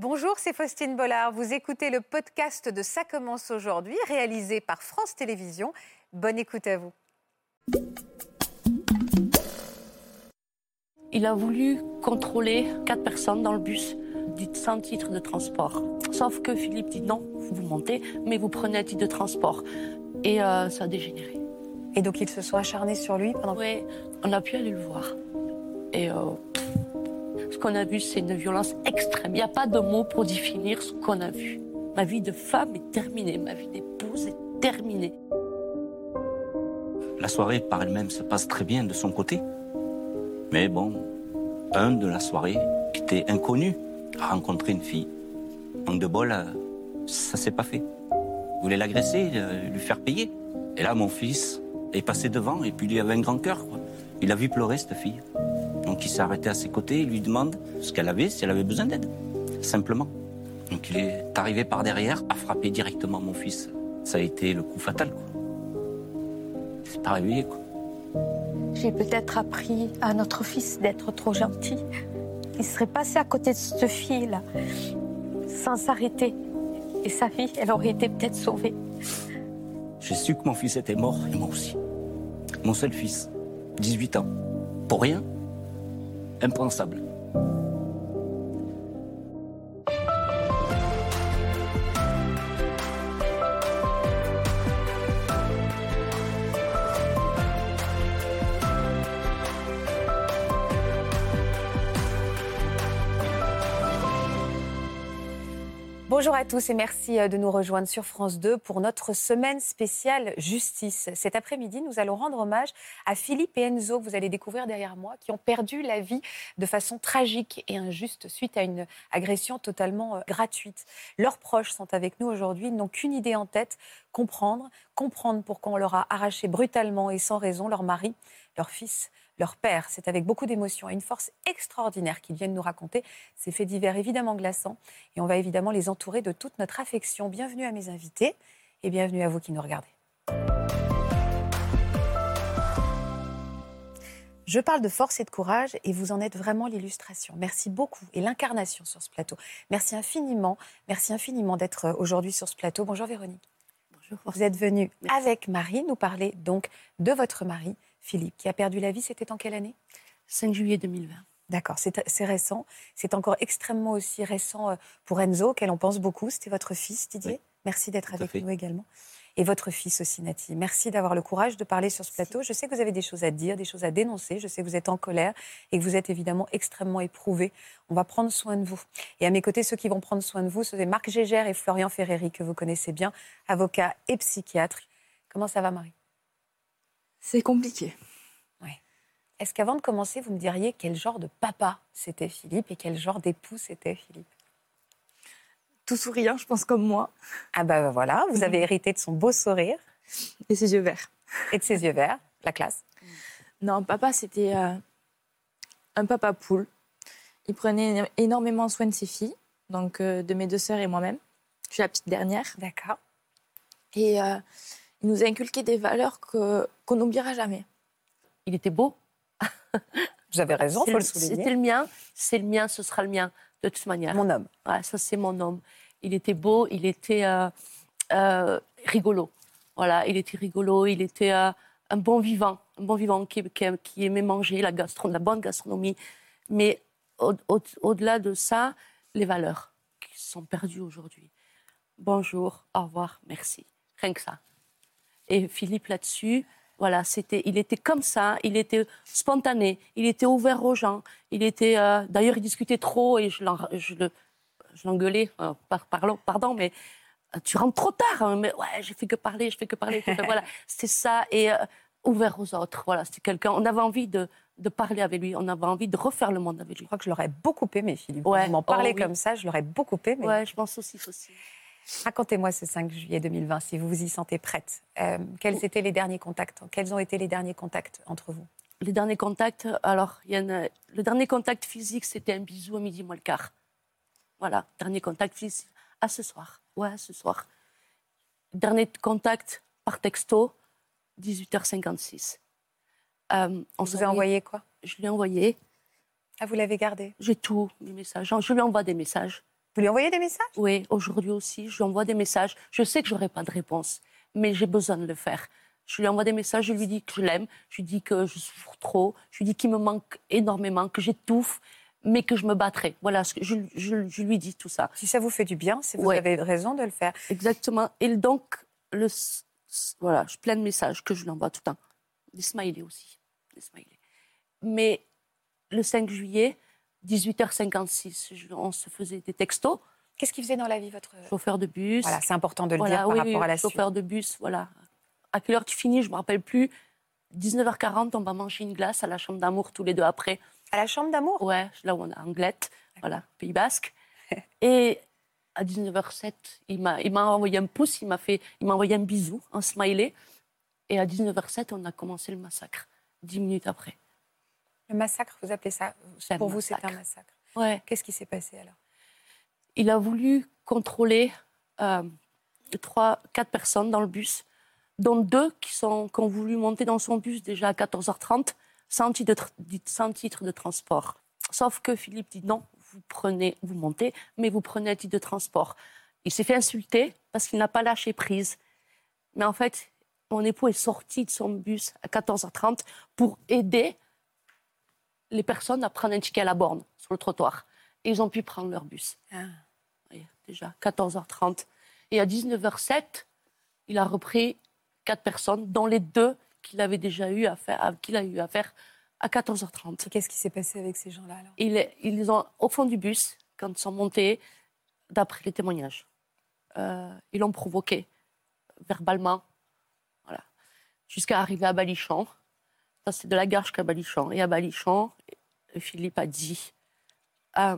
Bonjour, c'est Faustine Bollard. Vous écoutez le podcast de Ça commence aujourd'hui, réalisé par France Télévisions. Bonne écoute à vous. Il a voulu contrôler quatre personnes dans le bus sans titre de transport. Sauf que Philippe dit non, vous montez, mais vous prenez un titre de transport. Et euh, ça a dégénéré. Et donc ils se sont acharnés sur lui pendant... Oui, on a pu aller le voir. Et euh, ce qu'on a vu, c'est une violence extrême. Il n'y a pas de mots pour définir ce qu'on a vu. Ma vie de femme est terminée, ma vie d'épouse est terminée. La soirée par elle-même se passe très bien de son côté. Mais bon, un de la soirée, qui était inconnu, a rencontré une fille. Manque de bol, euh, ça s'est pas fait. Il voulait l'agresser, euh, lui faire payer. Et là, mon fils est passé devant et puis il avait un grand cœur. Il a vu pleurer cette fille. Donc il s'est arrêté à ses côtés, il lui demande ce qu'elle avait, si elle avait besoin d'aide. Simplement. Donc il est arrivé par derrière, a frappé directement mon fils. Ça a été le coup fatal. Quoi. Il s'est pas réveillé. Quoi. J'ai peut-être appris à notre fils d'être trop gentil. Il serait passé à côté de cette fille-là, sans s'arrêter. Et sa vie, elle aurait été peut-être sauvée. J'ai su que mon fils était mort, et moi aussi. Mon seul fils, 18 ans. Pour rien Impensable. Bonjour à tous et merci euh, de nous rejoindre sur France 2 pour notre semaine spéciale justice. Cet après-midi, nous allons rendre hommage à Philippe et Enzo, que vous allez découvrir derrière moi, qui ont perdu la vie de façon tragique et injuste suite à une agression totalement euh, gratuite. Leurs proches sont avec nous aujourd'hui, ils n'ont qu'une idée en tête, comprendre, comprendre pourquoi on leur a arraché brutalement et sans raison leur mari, leur fils, leur père. C'est avec beaucoup d'émotion et une force extraordinaire qu'ils viennent nous raconter ces faits divers évidemment glaçants. Et on va évidemment les entourer de toute notre affection. Bienvenue à mes invités et bienvenue à vous qui nous regardez. Je parle de force et de courage et vous en êtes vraiment l'illustration. Merci beaucoup et l'incarnation sur ce plateau. Merci infiniment, merci infiniment d'être aujourd'hui sur ce plateau. Bonjour Véronique. Bonjour. Vous êtes venue avec Marie nous parler donc de votre mari, Philippe, qui a perdu la vie, c'était en quelle année? 5 juillet 2020. D'accord, c'est récent. C'est encore extrêmement aussi récent euh, pour Enzo, auquel on pense beaucoup. C'était votre fils, Didier? Merci d'être avec nous également. Et votre fils aussi, Nati. Merci d'avoir le courage de parler sur ce plateau. Je sais que vous avez des choses à dire, des choses à dénoncer. Je sais que vous êtes en colère et que vous êtes évidemment extrêmement éprouvé. On va prendre soin de vous. Et à mes côtés, ceux qui vont prendre soin de vous, ce sont Marc Gégère et Florian Ferreri, que vous connaissez bien, avocats et psychiatres. Comment ça va, Marie? C'est compliqué. Oui. Est-ce qu'avant de commencer, vous me diriez quel genre de papa c'était Philippe et quel genre d'époux c'était Philippe? Tout souriant, je pense, comme moi. Ah bah voilà, vous avez hérité de son beau sourire. Et ses yeux verts. Et de ses yeux verts, la classe. Non, papa, c'était euh, un papa poule. Il prenait énormément soin de ses filles, donc euh, de mes deux sœurs et moi-même. Je suis la petite dernière. D'accord. Et euh, il nous a inculqué des valeurs qu'on n'oubliera jamais. Il était beau. Vous avez raison, faut le souligner. C'était le mien, c'est le mien, ce sera le mien, de toute manière. Mon homme. ça, c'est mon homme. Il était beau, il était euh, euh, rigolo. Voilà, il était rigolo, il était euh, un bon vivant, un bon vivant qui, qui, aimait manger, la bonne gastronomie. Mais au-delà de ça, les valeurs qui sont perdues aujourd'hui. Bonjour, au revoir, merci. Rien que ça. Et Philippe là-dessus, voilà, c'était, il était comme ça, il était spontané, il était ouvert aux gens, il était, euh, d'ailleurs, il discutait trop et je, l'engueulais, euh, pardon, pardon, mais euh, tu rentres trop tard, hein, mais ouais, j'ai fait que parler, je fais que parler, voilà, c'était ça et ouvert aux autres, voilà, c'était quelqu'un, on avait envie de, de parler avec lui, on avait envie de refaire le monde avec lui. Je crois que je l'aurais beaucoup aimé, Philippe. Ouais. M'en parlez oh comme ça, je l'aurais beaucoup aimé. Ouais, je pense aussi, aussi. Racontez-moi ce 5 juillet 2020, si vous vous y sentez prête. Euh, quels étaient les derniers contacts Quels ont été les derniers contacts entre vous? Les derniers contacts, alors, il y en a, le dernier contact physique, c'était un bisou à midi moins le quart. Voilà, dernier contact physique. À ce soir. Ouais, à ce soir. Dernier contact par texto, 18h56. Euh, on vous a envoyé quoi? Je lui ai envoyé. Ah, vous l'avez gardé? J'ai tout, les messages. Je lui envoie des messages Vous lui envoyez des messages? Oui, aujourd'hui aussi, je lui envoie des messages. Je sais que j'aurai pas de réponse, mais j'ai besoin de le faire. Je lui envoie des messages, je lui dis que je l'aime, je lui dis que je souffre trop, je lui dis qu'il me manque énormément, que j'étouffe, mais que je me battrai. Voilà, je, je- je lui dis tout ça. Si ça vous fait du bien, si vous Ouais. avez raison de le faire. Exactement. Et donc, le, voilà, je plein de messages que je lui envoie tout le temps. Des smileys aussi. Des smileys. Mais le 5 juillet, 18h56, je- on se faisait des textos. Qu'est-ce qu'il faisait dans la vie, votre... Chauffeur de bus. Voilà, c'est important de le Voilà, dire par oui, rapport oui, à la suite. chauffeur de bus, voilà. À quelle heure tu finis, je me rappelle plus. 19h40, on va manger une glace à la chambre d'amour tous les deux après. À la chambre d'amour? Ouais, là où on a Anglette, voilà, Pays Basque. Et à 19h07, il m'a, il m'a envoyé un pouce, il m'a fait, il m'a envoyé un bisou, un smiley. Et à 19h07, on a commencé le massacre, dix minutes après. Le massacre, vous appelez ça un Pour vous, c'est un massacre. Ouais. Qu'est-ce qui s'est passé alors? Il a voulu contrôler euh, trois, quatre personnes dans le bus, dont deux qui, sont, qui ont voulu monter dans son bus déjà à 14h30 sans titre, de, sans titre de transport. Sauf que Philippe dit non, vous prenez, vous montez, mais vous prenez un titre de transport. Il s'est fait insulter parce qu'il n'a pas lâché prise. Mais en fait, mon époux est sorti de son bus à 14h30 pour aider les personnes à prendre un ticket à la borne sur le trottoir. Et ils ont pu prendre leur bus. Ah. Oui, déjà 14h30. Et à 19h07, il a repris quatre personnes, dont les deux qu'il avait déjà eu à faire, qu'il a eu à faire à 14h30. Et Qu'est-ce qui s'est passé avec ces gens-là alors? Ils les ont au fond du bus quand ils sont montés, d'après les témoignages. Euh, ils l'ont provoqué verbalement, voilà, jusqu'à arriver à Balichon. C'est de la gare jusqu'à Balichon. Et à Balichon, Philippe a dit euh,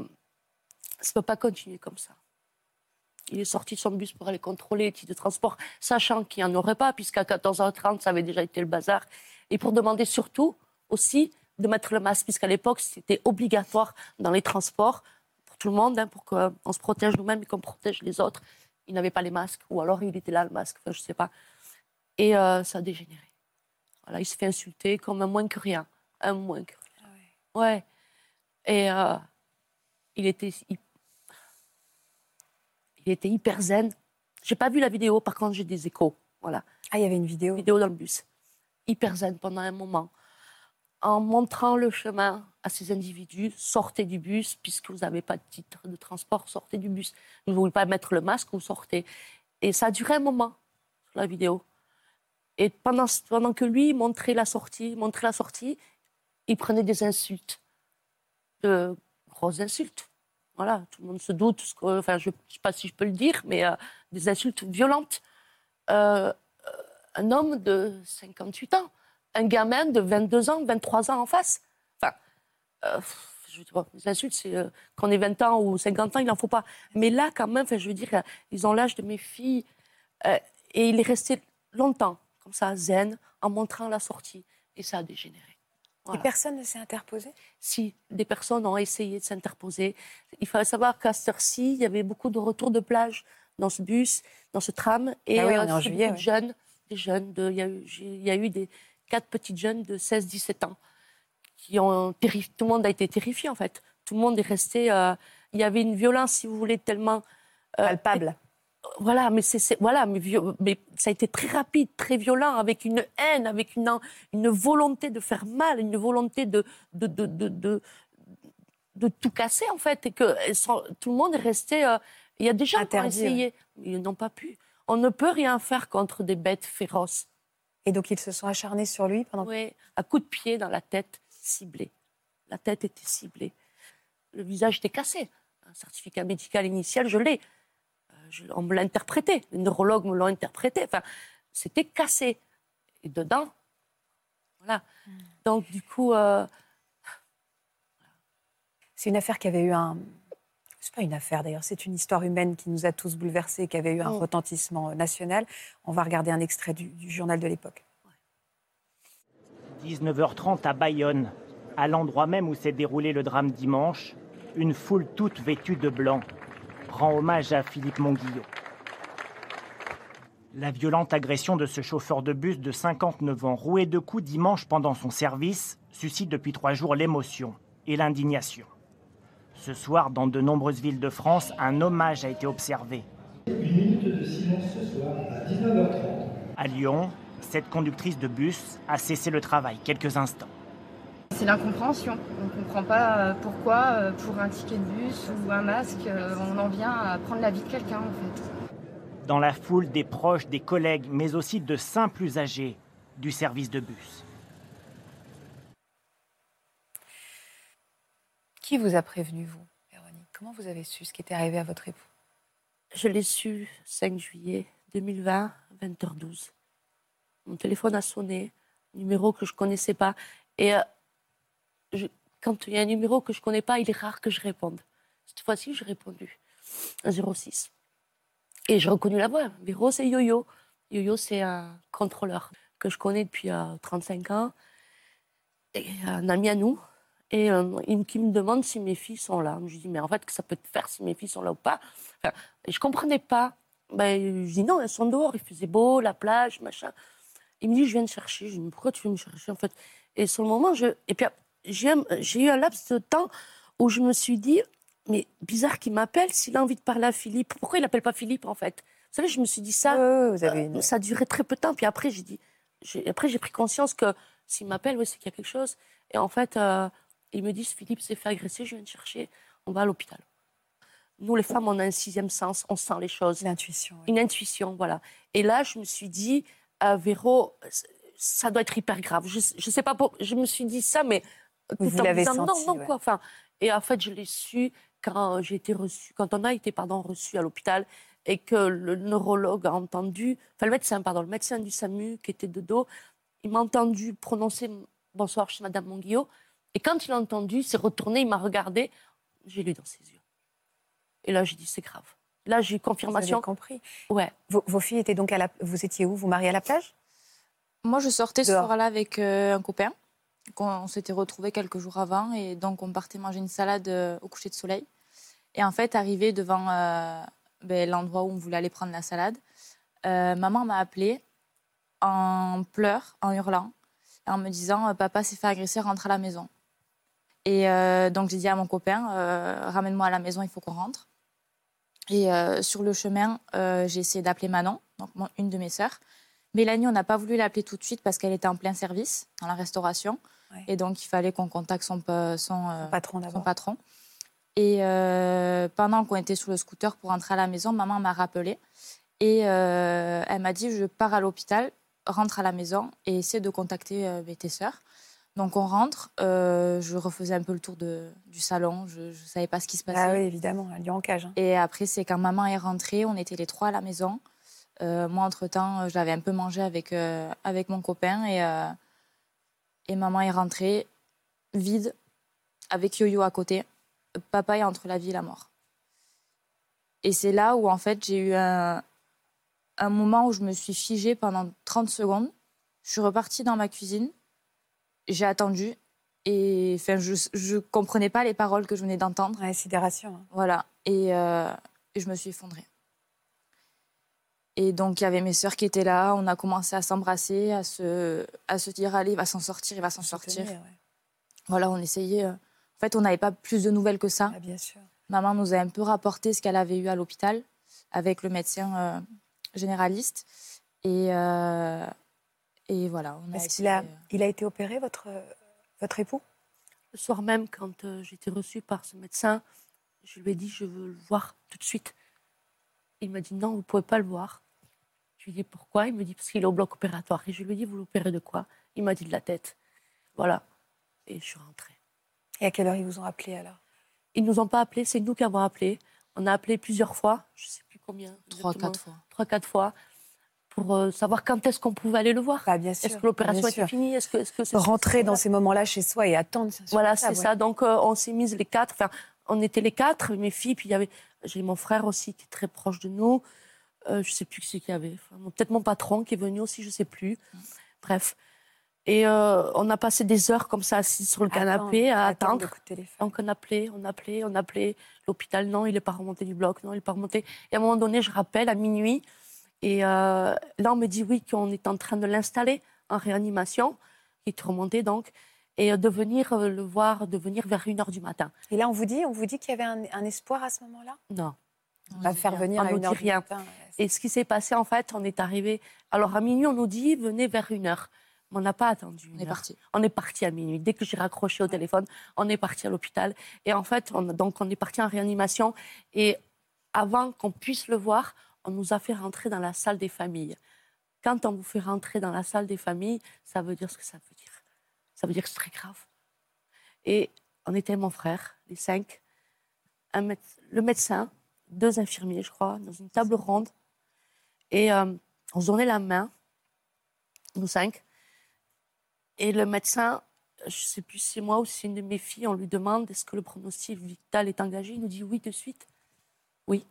ça ne peut pas continuer comme ça. Il est sorti de son bus pour aller contrôler les titres de transport, sachant qu'il n'y en aurait pas, puisqu'à 14h30, ça avait déjà été le bazar. Et pour demander surtout aussi de mettre le masque, puisqu'à l'époque, c'était obligatoire dans les transports pour tout le monde, hein, pour qu'on se protège nous-mêmes et qu'on protège les autres. Il n'avait pas les masques, ou alors il était là, le masque, je ne sais pas. Et euh, ça a dégénéré. Voilà, il se fait insulter comme un moins que rien. Un moins que rien. Ouais. Et euh, il était il était hyper zen. J'ai pas vu la vidéo, par contre j'ai des échos. Voilà, Ah, il y avait une vidéo. vidéo dans le bus. Hyper zen pendant un moment. En montrant le chemin à ces individus, sortez du bus, puisque vous n'avez pas de titre de transport, sortez du bus. Vous ne voulez pas mettre le masque, vous sortez. Et ça a duré un moment, sur la vidéo. Et pendant, que lui montrait la sortie, montrait la sortie, il prenait des insultes, de grosses insultes. Voilà, tout le monde se doute, enfin, je ne sais pas si je peux le dire, mais euh, des insultes violentes. Euh, euh, un homme de 58 ans, un gamin de 22 ans, 23 ans en face. Enfin, les insultes, c'est euh, qu'on ait 20 ans ou 50 ans, il n'en faut pas. Mais là, quand même, je veux dire, ils ont l'âge de mes filles. et il est resté longtemps, comme ça, zen, en montrant la sortie. Et ça a dégénéré. Et personne ne s'est interposé? Si des personnes ont essayé de s'interposer, il fallait savoir qu'à cette heure-ci, il y avait beaucoup de retours de plage dans ce bus, dans ce tram. Et Ah oui, on est en c'est juillet, beaucoup de jeunes, des jeunes, de- il y, a eu, j'ai- il y a eu des quatre petites jeunes de 16-17 ans qui ont terrifié. Tout le monde a été terrifié, en fait. Tout le monde est resté. euh, il y avait une violence, si vous voulez, tellement. euh, Palpable. Voilà, mais c'est c'est- voilà, mais, vio- mais ça a été très rapide, très violent, avec une haine, avec une, volonté de faire mal, une volonté de de, de, de, de, de tout casser en fait, et que tout le monde est resté. euh, il y a des gens qui ont essayé, ils n'ont pas pu. On ne peut rien faire contre des bêtes féroces. Et donc, ils se sont acharnés sur lui pendant. Oui, à coups de pied dans la tête, ciblée. La tête était ciblée. Le visage était cassé. Un certificat médical initial, je l'ai. Euh, je- on me l'a interprété. Les neurologues me l'ont interprété. Enfin, c'était cassé. Et dedans, voilà. Donc, du coup, euh, C'est une affaire qui avait eu un. C'est pas une affaire d'ailleurs, c'est une histoire humaine qui nous a tous bouleversés, qui avait eu un Mm. retentissement national. On va regarder un extrait du, du journal de l'époque. 19h30 à Bayonne, à l'endroit même où s'est déroulé le drame dimanche, une foule toute vêtue de blanc rend hommage à Philippe Monguillot. La violente agression de ce chauffeur de bus de 59 ans, roué de coups dimanche pendant son service, suscite depuis trois jours l'émotion et l'indignation. Ce soir, dans de nombreuses villes de France, un hommage a été observé. Une minute de silence ce soir à 19h30. À Lyon, cette conductrice de bus a cessé le travail quelques instants. C'est l'incompréhension. On ne comprend pas euh, pourquoi, euh, pour un ticket de bus ou un masque, euh, on en vient à prendre la vie de quelqu'un, en fait. Dans la foule, des proches, des collègues, mais aussi de simples usagers du service de bus. Qui vous a prévenu, vous, Véronique? Comment vous avez su ce qui était arrivé à votre époux? Je l'ai su 5 juillet 2020, 20h12. Mon téléphone a sonné, numéro que je connaissais pas. Et euh, quand il y a un numéro que je connais pas, il est rare que je réponde. Cette fois-ci, j'ai répondu. Un 06. Et j'ai reconnu la voix. Véro, c'est Yo-Yo. Yo-Yo, c'est un contrôleur que je connais depuis euh, 35 ans. Un ami à nous. Et euh, il, qui me demande si mes filles sont là. Je lui dis, mais en fait, que ça peut te faire si mes filles sont là ou pas? Enfin, je comprenais pas. Ben, je dis, non, elles sont dehors. Il faisait beau, la plage, machin. Il me dit, je viens te chercher. Je dis, mais pourquoi tu viens me chercher, en fait? Et sur le moment, je... Et puis, j'ai eu un laps de temps où je me suis dit, mais bizarre qu'il m'appelle s'il a envie de parler à Philippe. Pourquoi il n'appelle pas Philippe, en fait? Vous savez, je me suis dit ça. Oui, oui, vous avez une- Euh, Ça a duré très peu de temps. Puis après, j'ai dit, après j'ai pris conscience que s'il m'appelle, oui, c'est qu'il y a quelque chose. Et en fait, euh, ils me disent, Philippe s'est fait agresser, je viens te chercher, on va à l'hôpital. Nous, les femmes, on a un sixième sens, on sent les choses. L'intuition. oui. Une intuition, voilà. Et là, je me suis dit, à Véro, ça doit être hyper grave. Je, je sais pas, pour, je me suis dit ça, mais Vous en disant, senti, non, non, ouais. quoi. Enfin, et en fait, je l'ai su quand j'ai été reçue, quand on a été, pardon, reçu à l'hôpital et que le neurologue a entendu, enfin le médecin, pardon, le médecin du SAMU qui était de dos, il m'a entendu prononcer bonsoir chez Madame Monguillot. Et quand il a entendu, il s'est retourné, il m'a regardé, j'ai lu dans ses yeux. Et là, j'ai dit, c'est grave. Là, j'ai eu Vous avez confirmation. compris. Ouais. Vos, vos filles étaient donc à la. Vous étiez où Vous mariez à la plage? Moi, je sortais ce Dehors. soir-là avec euh, un copain. Qu'on- On, s'était retrouvés quelques jours avant et donc on partait manger une salade euh, au coucher de soleil. Et en fait, arrivé devant euh, ben, l'endroit où on voulait aller prendre la salade, euh, maman m'a appelée en pleurs, en hurlant, en me disant Papa s'est fait agresser, rentre à la maison. Et donc j'ai dit à mon copain Ramène-moi à la maison, il faut qu'on rentre. Et sur le chemin, j'ai essayé d'appeler Manon, donc une de mes sœurs. Mélanie, on n'a pas voulu l'appeler tout de suite parce qu'elle était en plein service dans la restauration. Ouais. Et donc, il fallait qu'on contacte son, euh, Patron son patron. Et euh, pendant qu'on était sur le scooter pour rentrer à la maison, maman m'a rappelé. Et euh, elle m'a dit, je pars à l'hôpital, rentre à la maison et essaie de contacter euh, tes sœurs. Donc on rentre, euh, je refaisais un peu le tour de, du salon, je ne savais pas ce qui se passait. Ah oui, évidemment, à Lyon en cage. hein. Et après, c'est quand maman est rentrée, on était les trois à la maison. Euh, moi, entre-temps, j'avais un peu mangé avec, euh, avec mon copain et, et maman est rentrée, vide, avec Yo-Yo à côté. Papa est entre la vie et la mort. Et c'est là où, en fait, j'ai eu un, un moment où je me suis figée pendant 30 secondes. Je suis repartie dans ma cuisine, j'ai attendu et enfin, je ne comprenais pas les paroles que je venais d'entendre. Ouais, sidération. hein. Voilà. Et, euh, et je me suis effondrée. Et donc, il y avait mes sœurs qui étaient là. On a commencé à s'embrasser, à se, à se dire allez, il va s'en sortir, il va s'en sortir. Ouais. Voilà, on essayait. euh. En fait, on n'avait pas plus de nouvelles que ça. Ah, bien sûr. Maman nous a un peu rapporté ce qu'elle avait eu à l'hôpital avec le médecin euh, généraliste. Et, euh, et voilà. On a Est-ce qu'il a, il a été opéré, votre, votre époux? Le soir même, quand euh, été reçue par ce médecin, je lui ai dit je veux le voir tout de suite. Il m'a dit non, vous ne pouvez pas le voir. Je lui ai dit pourquoi? Il me dit parce qu'il est au bloc opératoire. Et je lui ai dit vous l'opérez de quoi? Il m'a dit de la tête. Voilà. Et je suis rentrée. Et à quelle heure ils vous ont appelé alors? Ils ne nous ont pas appelés, c'est nous qui avons appelé. On a appelé plusieurs fois, je ne sais plus combien. Trois, quatre fois. Trois, quatre fois, pour euh, savoir quand est-ce qu'on pouvait aller le voir. Bah, Bien sûr. Est-ce que l'opération était finie? Est-ce que, Rentrer dans ces moments-là chez soi et attendre. Voilà, c'est ouais. ça. Donc, euh, on s'est mises les quatre. Enfin, on était les quatre, mes filles, puis il y avait. J'ai mon frère aussi qui est très proche de nous. Euh, je sais plus qui c'est qu'il y avait. Enfin, Peut-être mon patron qui est venu aussi, je sais plus. Bref. Et euh, on a passé des heures comme ça, assis sur le canapé, à Attendre. Donc on appelait, on appelait, on appelait l'hôpital. Non, il n'est pas remonté du bloc. Non, il n'est pas remonté. Et à un moment donné, je rappelle à minuit. Et euh, là, on me dit oui qu'on est en train de l'installer en réanimation. Il est remonté donc. et euh, de venir le voir, de venir vers 1h du matin. Et là, on vous dit, on vous dit qu'il y avait un, un espoir à ce moment-là? Non. On va faire venir On à une heure du rien. matin. Et ce qui s'est passé, en fait, on est arrivé. Alors, à minuit, on nous dit venez vers 1h. Mais on n'a pas attendu. On une est heure. parti. On est parti à minuit. Dès que j'ai raccroché au téléphone, on est parti à l'hôpital. Et en fait, on, donc on est parti en réanimation. Et avant qu'on puisse le voir, on nous a fait rentrer dans la salle des familles. Quand on vous fait rentrer dans la salle des familles, ça veut dire ce que ça veut dire. Ça veut dire que c'est très grave. Et on était mon frère, les cinq, un méde- le médecin, deux infirmiers, je crois, dans une table ronde. Et euh, on se donnait la main, nous cinq. Et le médecin, je ne sais plus si c'est moi ou si c'est une de mes filles, on lui demande est-ce que le pronostic vital est engagé? Il nous dit oui de suite. Oui.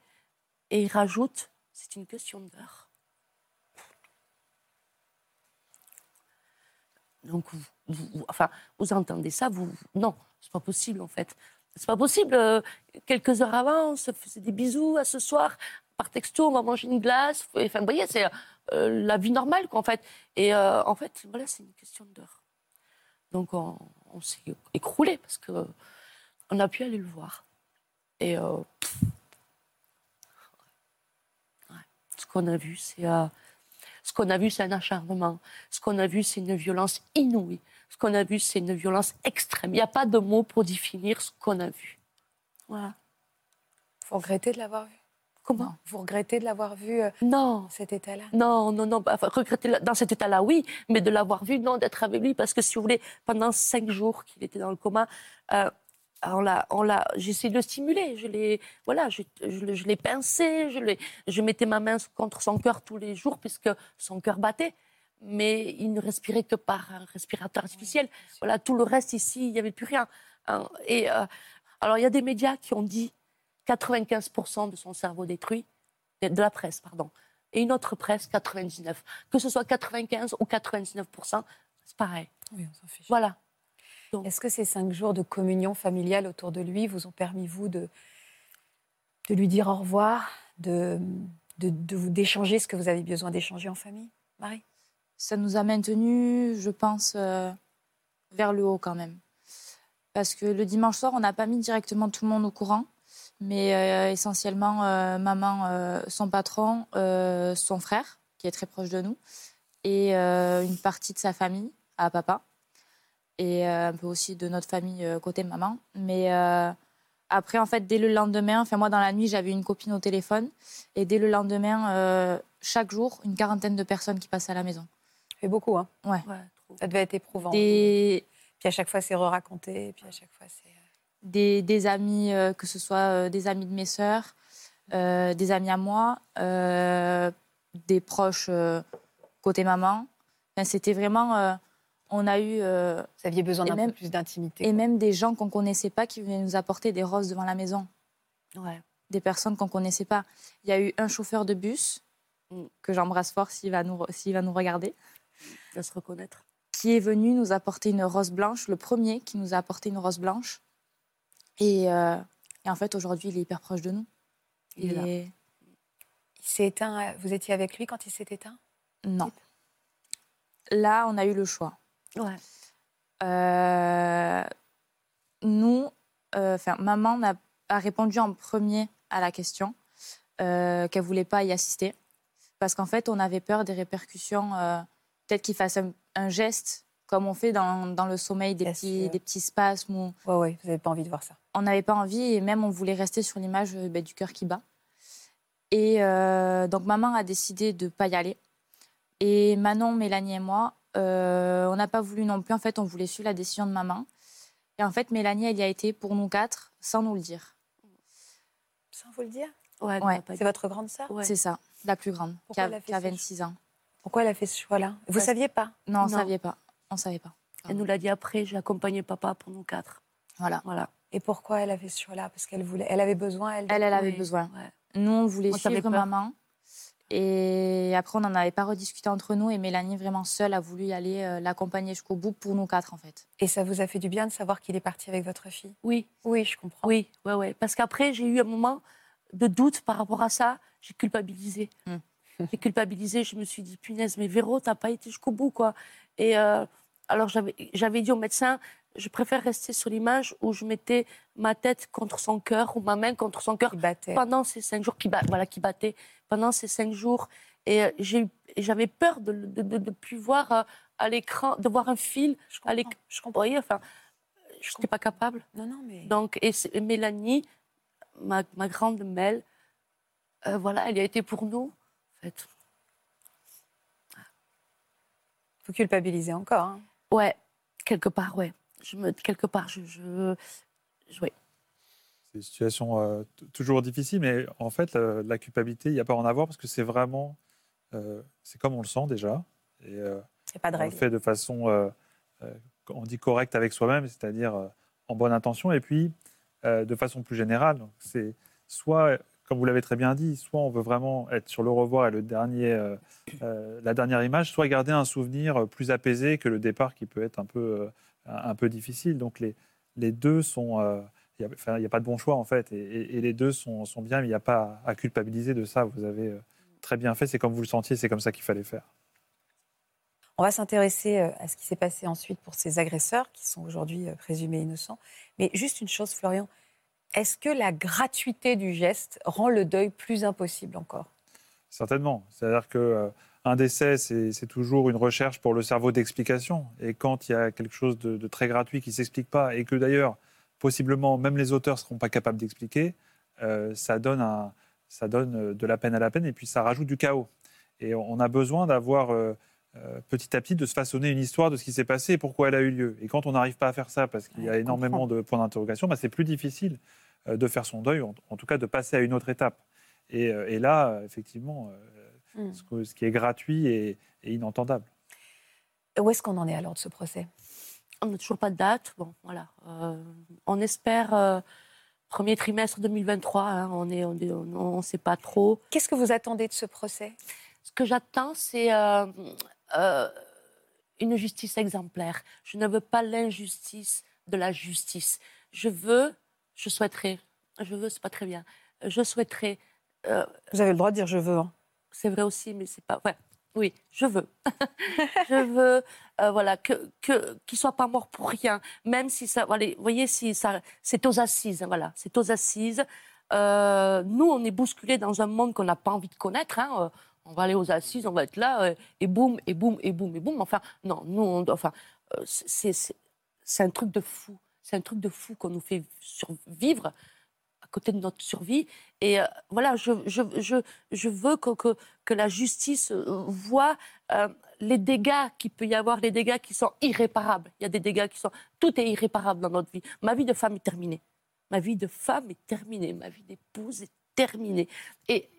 Et il rajoute c'est une question d'heure. Donc, vous, vous- enfin, vous entendez ça, vous, non, c'est pas possible en fait. C'est pas possible. euh, quelques heures avant, on se faisait des bisous à ce soir, par texto, on va manger une glace. Enfin, vous voyez, c'est euh, la vie normale, quoi, en fait. Et euh, en fait, voilà, c'est une question d'heure. Donc, on, s'est écroulé parce que on a pu aller le voir. Et ce qu'on a vu, c'est ce qu'on a vu, c'est un acharnement. Ce qu'on a vu, c'est une violence inouïe. Ce qu'on a vu, c'est une violence extrême. Il n'y a pas de mots pour définir ce qu'on a vu. Voilà. Vous regrettez de l'avoir vu? Comment? Vous regrettez de l'avoir vu euh, Non. dans cet état-là? Non, non, non. Enfin, regretter dans cet état-là, oui, mais de l'avoir vu, non, d'être avec lui, parce que si vous voulez, pendant cinq jours qu'il était dans le coma, euh, on l'a, on l'a, essayé de le stimuler. Je l'ai, voilà, je, je le- je l'ai pincé, je, l'ai- je mettais ma main contre son cœur tous les jours puisque son cœur battait. Mais il ne respirait que par un respirateur artificiel. Voilà, tout le reste ici, il n'y avait plus rien. Hein, Et euh, alors, il y a des médias qui ont dit 95% de son cerveau détruit, de de la presse, pardon et une autre presse 99. Que ce soit 95 ou 99%, c'est pareil. Oui, on s'en fiche. Voilà. Est-ce que ces cinq jours de communion familiale autour de lui vous ont permis, vous, de, de lui dire au revoir, de, de, de vous d'échanger ce que vous avez besoin d'échanger en famille Marie? Ça nous a maintenus, je pense, euh, vers le haut quand même. Parce que le dimanche soir, on n'a pas mis directement tout le monde au courant, mais euh, essentiellement euh, maman, son patron, son frère, qui est très proche de nous, et une partie de sa famille, à papa, et euh, un peu aussi de notre famille euh, côté maman. Mais euh, après, en fait, dès le lendemain, enfin moi dans la nuit, j'avais une copine au téléphone, et dès le lendemain, euh, chaque jour, une quarantaine de personnes qui passaient à la maison. Fait beaucoup, hein Ouais. Ça devait être éprouvant. Des, Puis à chaque fois, c'est re-raconté, et puis à chaque fois, c'est... des, des amis, euh, que ce soit euh, des amis de mes sœurs, euh, des amis à moi, euh, des proches euh, côté maman. Enfin, C'était vraiment. On a eu. euh, Vous aviez besoin d'un peu plus d'intimité. Et même des gens qu'on connaissait pas qui venaient nous apporter des roses devant la maison. Ouais. Des personnes qu'on connaissait pas. Il y a eu un chauffeur de bus, Mm. que j'embrasse fort s'il va, nous s'il va nous regarder, De se reconnaître. qui est venu nous apporter une rose blanche, le premier qui nous a apporté une rose blanche. Et, euh, et en fait, aujourd'hui, il est hyper proche de nous. Il est là. Il s'est éteint, euh, vous étiez avec lui quand il s'est éteint? Non. Là, on a eu le choix. Ouais. Euh, nous, euh, enfin, maman n'a- a répondu en premier à la question euh, qu'elle voulait pas y assister parce qu'en fait, on avait peur des répercussions. Peut-être qu'il fasse un, un geste comme on fait dans, dans le sommeil, des petits, des petits spasmes. Où Ouais, ouais, vous n'avez pas envie de voir ça. on n'avait pas envie et même on voulait rester sur l'image ben, du cœur qui bat. Et euh, donc maman a décidé de pas y aller. Et Manon, Mélanie et moi, euh, on n'a pas voulu non plus. En fait, on voulait suivre la décision de maman. Et en fait, Mélanie, elle y a été pour nous quatre, sans nous le dire. Sans vous le dire Ouais, C'est votre grande sœur Ouais. C'est ça, la plus grande, qui Pourquoi a, elle a fait qui a ce 26 ans. Pourquoi elle a fait ce choix-là? Vous Parce- saviez pas? Non, on Non. savait pas. On savait pas. Elle nous l'a dit après, j'ai accompagné papa pour nous quatre. Voilà. Voilà. Et pourquoi elle a fait ce choix-là? Parce qu'elle voulait, elle avait besoin, elle. Elle, elle avait besoin. ouais. Nous, on voulait j'avais suivre peur. maman. Et après, on n'en avait pas rediscuté entre nous. Et Mélanie, vraiment seule, a voulu y aller euh, l'accompagner jusqu'au bout pour nous quatre, en fait. Et ça vous a fait du bien de savoir qu'il est parti avec votre fille? Oui, Oui, je comprends. oui, ouais, ouais. Parce qu'après, j'ai eu un moment de doute par rapport à ça. J'ai culpabilisé. Mm. J'ai culpabilisé. Je me suis dit, punaise, mais Véro, t'as pas été jusqu'au bout, quoi. Et, euh, alors j'avais j'avais dit au médecin, je préfère rester sur l'image où je mettais ma tête contre son cœur ou ma main contre son cœur pendant ces cinq jours, qui, voilà, qui battait pendant ces cinq jours. Et euh, j'avais peur de ne plus voir euh, à l'écran, de voir un fil Je à l'écran. Je voyez, enfin, je n'étais pas capable. Non, non, mais. Donc, et, Mélanie, ma, ma grande Mel, euh, voilà, elle y a été pour nous. En fait. Vous culpabilisez encore. hein. Ouais, quelque part, ouais. Je me, quelque part, je, je, je- ouais. C'est une situation euh, toujours difficile, mais en fait, la, la culpabilité, il n'y a pas à en avoir parce que c'est vraiment. euh, c'est comme on le sent déjà. Et euh, pas de on le fait de façon, euh, on dit correcte avec soi-même, c'est-à-dire en bonne intention, et puis de façon plus générale. C'est soit, comme vous l'avez très bien dit, soit on veut vraiment être sur le revoir et le dernier, la dernière image, soit garder un souvenir plus apaisé que le départ qui peut être un peu, un peu difficile. Donc les, les deux sont, il n'y a, pas de bon choix en fait, et, et- et les deux sont, sont bien, mais il n'y a pas à culpabiliser de ça. Vous avez euh, très bien fait, c'est comme vous le sentiez, c'est comme ça qu'il fallait faire. On va s'intéresser euh, à ce qui s'est passé ensuite pour ces agresseurs qui sont aujourd'hui euh, présumés innocents. Mais juste une chose, Florian, est-ce que la gratuité du geste rend le deuil plus impossible encore? Certainement. C'est-à-dire que euh, un décès, c'est c'est toujours une recherche pour le cerveau d'explication. Et quand il y a quelque chose de, de très gratuit qui ne s'explique pas, et que d'ailleurs, possiblement, même les auteurs ne seront pas capables d'expliquer, euh, ça, donne un- ça donne euh, de la peine à la peine, et puis ça rajoute du chaos. Et on a besoin d'avoir euh, petit à petit de se façonner une histoire de ce qui s'est passé et pourquoi elle a eu lieu. Et quand on n'arrive pas à faire ça, parce qu'il y a Ouais, énormément de points d'interrogation, bah, c'est plus difficile de faire son deuil, en, en tout cas de passer à une autre étape. Et, et là, effectivement, Hmm. ce qui est gratuit est, est inentendable. Où est-ce qu'on en est alors de ce procès? On n'a toujours pas de date. Bon, voilà. Euh, on espère euh, premier trimestre 2023. hein, on est, on est- on ne sait pas trop. Qu'est-ce que vous attendez de ce procès? Ce que j'attends, c'est euh, une justice exemplaire. Je ne veux pas l'injustice de la justice. Je veux, je souhaiterais, je veux, c'est pas très bien. Je souhaiterais, Vous avez le droit de dire je veux. hein. c'est vrai aussi, mais c'est pas. Ouais, oui, je veux. je veux, euh, voilà, que que qu'il soit pas mort pour rien, même si ça, vous voyez, si ça, c'est aux assises, hein, voilà, c'est aux assises. Euh, nous, on est bousculés dans un monde qu'on n'a pas envie de connaître. hein, euh, on va aller aux assises, on va être là, euh, et boum, et boum, et boum, et boum. Enfin, non, nous, on, enfin, c'est un truc de fou. C'est un truc de fou qu'on nous fait survivre côté de notre survie. Et euh, voilà, je, je, je, je veux que, que, que la justice euh, voit euh, les dégâts qu'il peut y avoir, les dégâts qui sont irréparables. Il y a des dégâts qui sont... Tout est irréparable dans notre vie. Ma vie de femme est terminée. Ma vie de femme est terminée. Ma vie d'épouse est terminée. Et,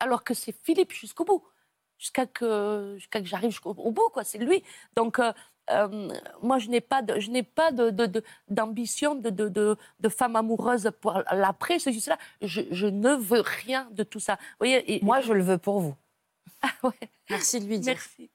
alors que c'est Philippe jusqu'au bout. Jusqu'à que, jusqu'à que j'arrive jusqu'au au bout, quoi. C'est lui. Donc, euh, moi, je n'ai pas de, je n'ai pas de, de- de- d'ambition de, de, de, de femme amoureuse pour l'après, ceci, cela. Je, je ne veux rien de tout ça. Vous voyez, et- Moi, je le veux pour vous. ouais, Merci de lui dire. merci.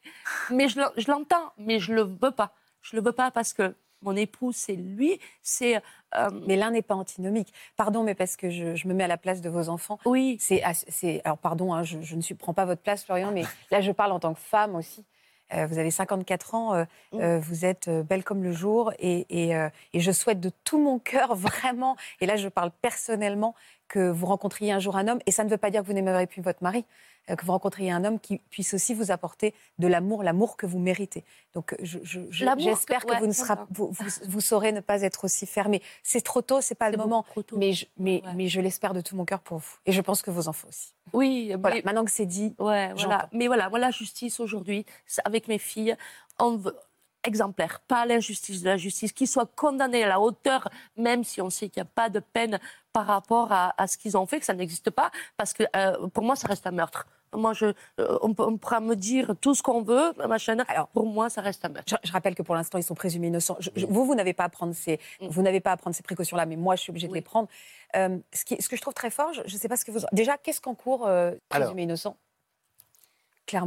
Mais je, l'en- je l'entends, mais je le veux pas. Je le veux pas parce que mon époux, c'est lui, c'est euh, Mais l'un n'est pas antinomique. Pardon, mais parce que je, je me mets à la place de vos enfants. oui, C'est, c'est, alors pardon, hein, je, je ne suis, prends pas votre place, Florian, mais là je parle en tant que femme aussi. Euh, vous avez 54 ans, euh, Mm. euh, vous êtes belle comme le jour, et, et, et je souhaite de tout mon cœur vraiment, et là je parle personnellement, que vous rencontriez un jour un homme, et ça ne veut pas dire que vous n'aimerez plus votre mari, que vous rencontriez un homme qui puisse aussi vous apporter de l'amour, l'amour que vous méritez. Donc je- je- j'espère que- vous, ne sera, vous, vous, vous saurez ne pas être aussi fermé. C'est trop tôt, c'est pas le moment. Mais je, mais, Ouais. mais je l'espère de tout mon cœur pour vous. Et je pense que vos enfants aussi. oui, Voilà, mais- maintenant que c'est dit, Ouais, voilà. Mais voilà, voilà la justice aujourd'hui, avec mes filles, on veut exemplaire, pas l'injustice de la justice, qu'ils soient condamnés à la hauteur, même si on sait qu'il n'y a pas de peine par rapport à, à ce qu'ils ont fait, que ça n'existe pas, parce que euh, pour moi, ça reste un meurtre. Moi, je, euh, on, pourra me dire tout ce qu'on veut, machin. Alors, pour moi, ça reste un meurtre. je, je rappelle que pour l'instant, ils sont présumés innocents. Je- je- vous, vous n'avez pas à prendre ces, Mm. vous n'avez pas à prendre ces précautions-là, mais moi, je suis obligée de les prendre. Euh, ce, qui, ce que je trouve très fort, je ne sais pas ce que vous. Déjà, qu'est-ce qu'en cours euh, Alors. présumé innocent?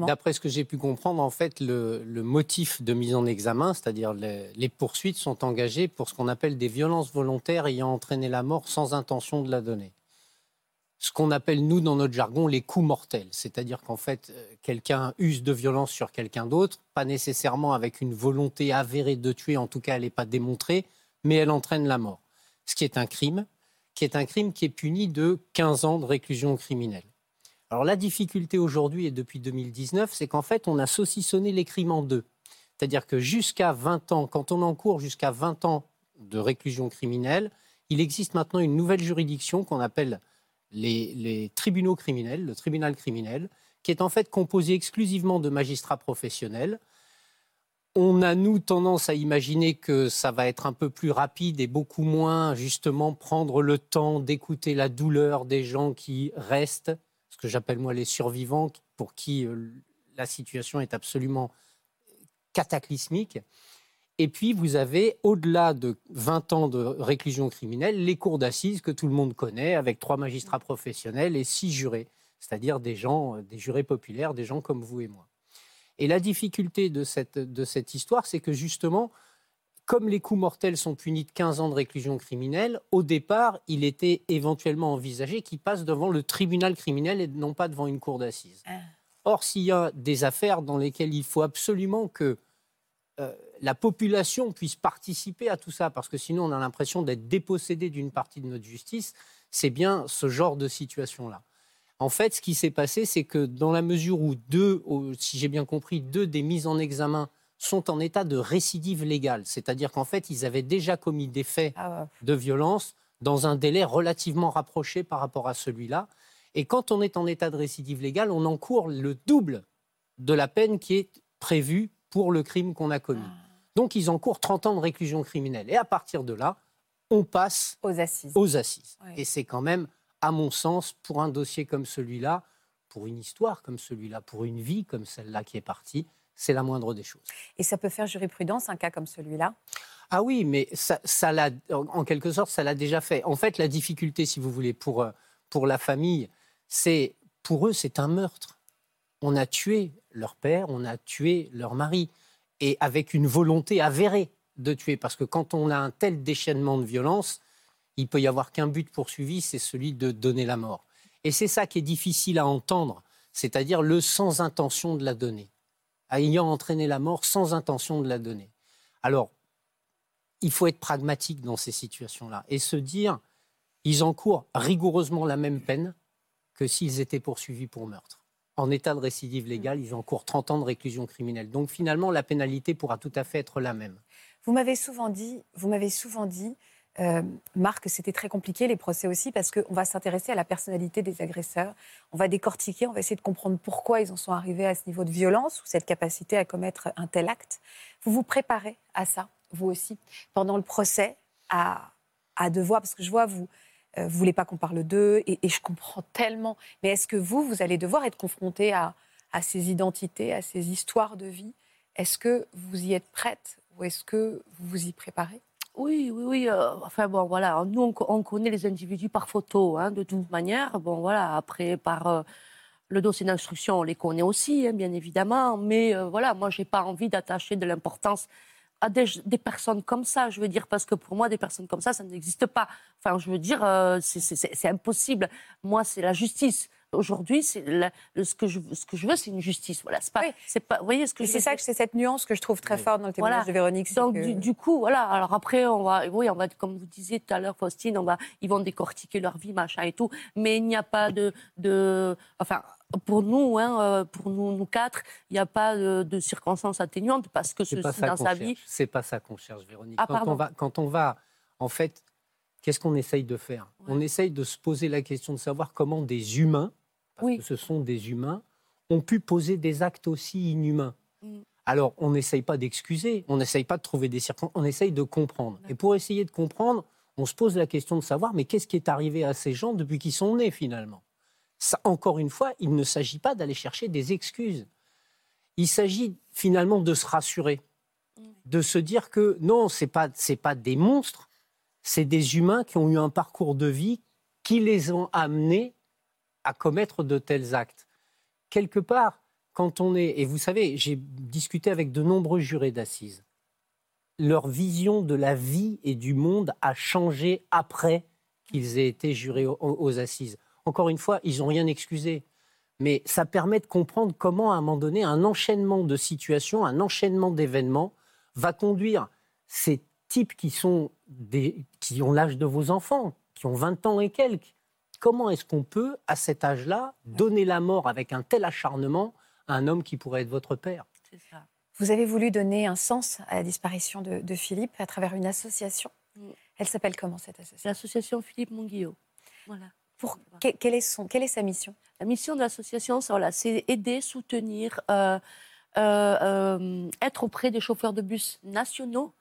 D'après ce que j'ai pu comprendre, en fait, le, le motif de mise en examen, c'est-à-dire les, les poursuites, sont engagées pour ce qu'on appelle des violences volontaires ayant entraîné la mort sans intention de la donner. ce qu'on appelle, nous, dans notre jargon, les coups mortels. C'est-à-dire qu'en fait, euh, quelqu'un use de violence sur quelqu'un d'autre, pas nécessairement avec une volonté avérée de tuer, en tout cas, elle n'est pas démontrée, mais elle entraîne la mort. Ce qui est un crime, qui est un crime qui est puni de 15 ans de réclusion criminelle. Alors la difficulté aujourd'hui et depuis 2019, c'est qu'en fait, on a saucissonné les crimes en deux. C'est-à-dire que jusqu'à 20 ans, quand on encourt jusqu'à 20 ans de réclusion criminelle, il existe maintenant une nouvelle juridiction qu'on appelle les, tribunaux criminels, le tribunal criminel, qui est en fait composé exclusivement de magistrats professionnels. On a, nous, tendance à imaginer que ça va être un peu plus rapide et beaucoup moins, justement, prendre le temps d'écouter la douleur des gens qui restent, ce que j'appelle moi les survivants, pour qui euh, la situation est absolument cataclysmique. Et puis, vous avez, au-delà de 20 ans de réclusion criminelle, les cours d'assises que tout le monde connaît, avec trois magistrats professionnels et six jurés, c'est-à-dire des gens, euh, des jurés populaires, des gens comme vous et moi. Et la difficulté de cette, de cette histoire, c'est que justement, comme les coups mortels sont punis de 15 ans de réclusion criminelle, au départ, il était éventuellement envisagé qu'ils passent devant le tribunal criminel et non pas devant une cour d'assises. Ah. Or, s'il y a des affaires dans lesquelles il faut absolument que euh, la population puisse participer à tout ça, parce que sinon on a l'impression d'être dépossédé d'une partie de notre justice, c'est bien ce genre de situation-là. En fait, ce qui s'est passé, c'est que dans la mesure où deux, si j'ai bien compris, deux des mises en examen sont en état de récidive légale, c'est-à-dire qu'en fait, ils avaient déjà commis des faits ah de violence dans un délai relativement rapproché par rapport à celui-là. Et quand on est en état de récidive légale, on encourt le double de la peine qui est prévue pour le crime qu'on a commis. Ah. Donc ils encourent 30 ans de réclusion criminelle. Et à partir de là, on passe aux assises. Aux assises. Et c'est quand même, à mon sens, pour un dossier comme celui-là, pour une histoire comme celui-là, pour une vie comme celle-là qui est partie, c'est la moindre des choses. Et ça peut faire jurisprudence, un cas comme celui-là? Ah oui, mais ça, ça en quelque sorte, ça l'a déjà fait. En fait, la difficulté, si vous voulez, pour, euh, pour la famille, c'est pour eux, c'est un meurtre. On a tué leur père, on a tué leur mari, et avec une volonté avérée de tuer. Parce que quand on a un tel déchaînement de violence, il peut y avoir qu'un but poursuivi, c'est celui de donner la mort. Et c'est ça qui est difficile à entendre, c'est-à-dire le sans intention de la donner, ayant entraîné la mort sans intention de la donner. Alors, il faut être pragmatique dans ces situations-là et se dire, ils encourent rigoureusement la même peine que s'ils étaient poursuivis pour meurtre en état de récidive légale, ils encourent 30 ans de réclusion criminelle. Donc finalement, la pénalité pourra tout à fait être la même. Vous m'avez souvent dit, vous m'avez souvent dit, euh, Marc, c'était très compliqué les procès aussi parce qu'on va s'intéresser à la personnalité des agresseurs, on va décortiquer, on va essayer de comprendre pourquoi ils en sont arrivés à ce niveau de violence ou cette capacité à commettre un tel acte. Vous vous préparez à ça, vous aussi, pendant le procès, à, devoir, parce que je vois vous euh, vous voulez pas qu'on parle d'eux, et, je comprends tellement. Mais est-ce que vous, vous allez devoir être confronté à, ces identités, à ces histoires de vie? Est-ce que vous y êtes prête ou est-ce que vous vous y préparez? Oui, oui, oui. Euh, enfin bon, voilà. Nous, on, connaît les individus par photo, hein, de toute manière. Bon, voilà. Après, par euh, le dossier d'instruction, on les connaît aussi, hein, bien évidemment. Mais voilà, moi, j'ai pas envie d'attacher de l'importance à des, personnes comme ça, je veux dire, parce que pour moi, des personnes comme ça, ça n'existe pas. Enfin, je veux dire, euh, c'est impossible. Moi, c'est la justice. Aujourd'hui, ce que je ce que je veux, c'est une justice. Voilà, c'est pas, c'est pas. Vous voyez ce que C'est ça, c'est cette nuance que je trouve très forte dans le témoignage de Véronique. Donc du, coup, voilà. Alors après, on va, oui, on va, comme vous disiez tout à l'heure, Faustine, on va, ils vont décortiquer leur vie, machin et tout. Mais il n'y a pas de, de, enfin, pour nous, hein, euh, pour nous, nous quatre, il n'y a pas de, circonstances atténuantes parce que ceci dans sa vie. C'est pas ça qu'on cherche, Véronique. Ah, quand, on va, quand on va, en fait, qu'est-ce qu'on essaye de faire? On essaye de se poser la question de savoir comment des humains, parce que ce sont des humains, ont pu poser des actes aussi inhumains. Mm. Alors, on n'essaye pas d'excuser, on n'essaye pas de trouver des circonstances, on essaye de comprendre. Et pour essayer de comprendre, on se pose la question de savoir, mais qu'est-ce qui est arrivé à ces gens depuis qu'ils sont nés finalement? Encore une fois, il ne s'agit pas d'aller chercher des excuses. Il s'agit finalement de se rassurer, de se dire que non, ce n'est pas, pas des monstres, c'est des humains qui ont eu un parcours de vie qui les ont amenés à commettre de tels actes. Quelque part, quand on est, et vous savez, j'ai discuté avec de nombreux jurés d'assises, leur vision de la vie et du monde a changé après qu'ils aient été jurés aux assises encore une fois, ils n'ont rien excusé. Mais ça permet de comprendre comment, à un moment donné, un enchaînement de situations, un enchaînement d'événements va conduire ces types qui, sont des, qui ont l'âge de vos enfants, qui ont 20 ans et quelques. Comment est-ce qu'on peut, à cet âge-là, donner la mort avec un tel acharnement à un homme qui pourrait être votre père? C'est ça. Vous avez voulu donner un sens à la disparition de, de Philippe à travers une association? Elle s'appelle comment cette association? L'association Philippe Monguillot. Voilà. Pour, que- quelle, est son, quelle est sa mission? La mission de l'association, c'est voilà, c'est aider, soutenir, euh, euh, euh, être auprès des chauffeurs de bus nationaux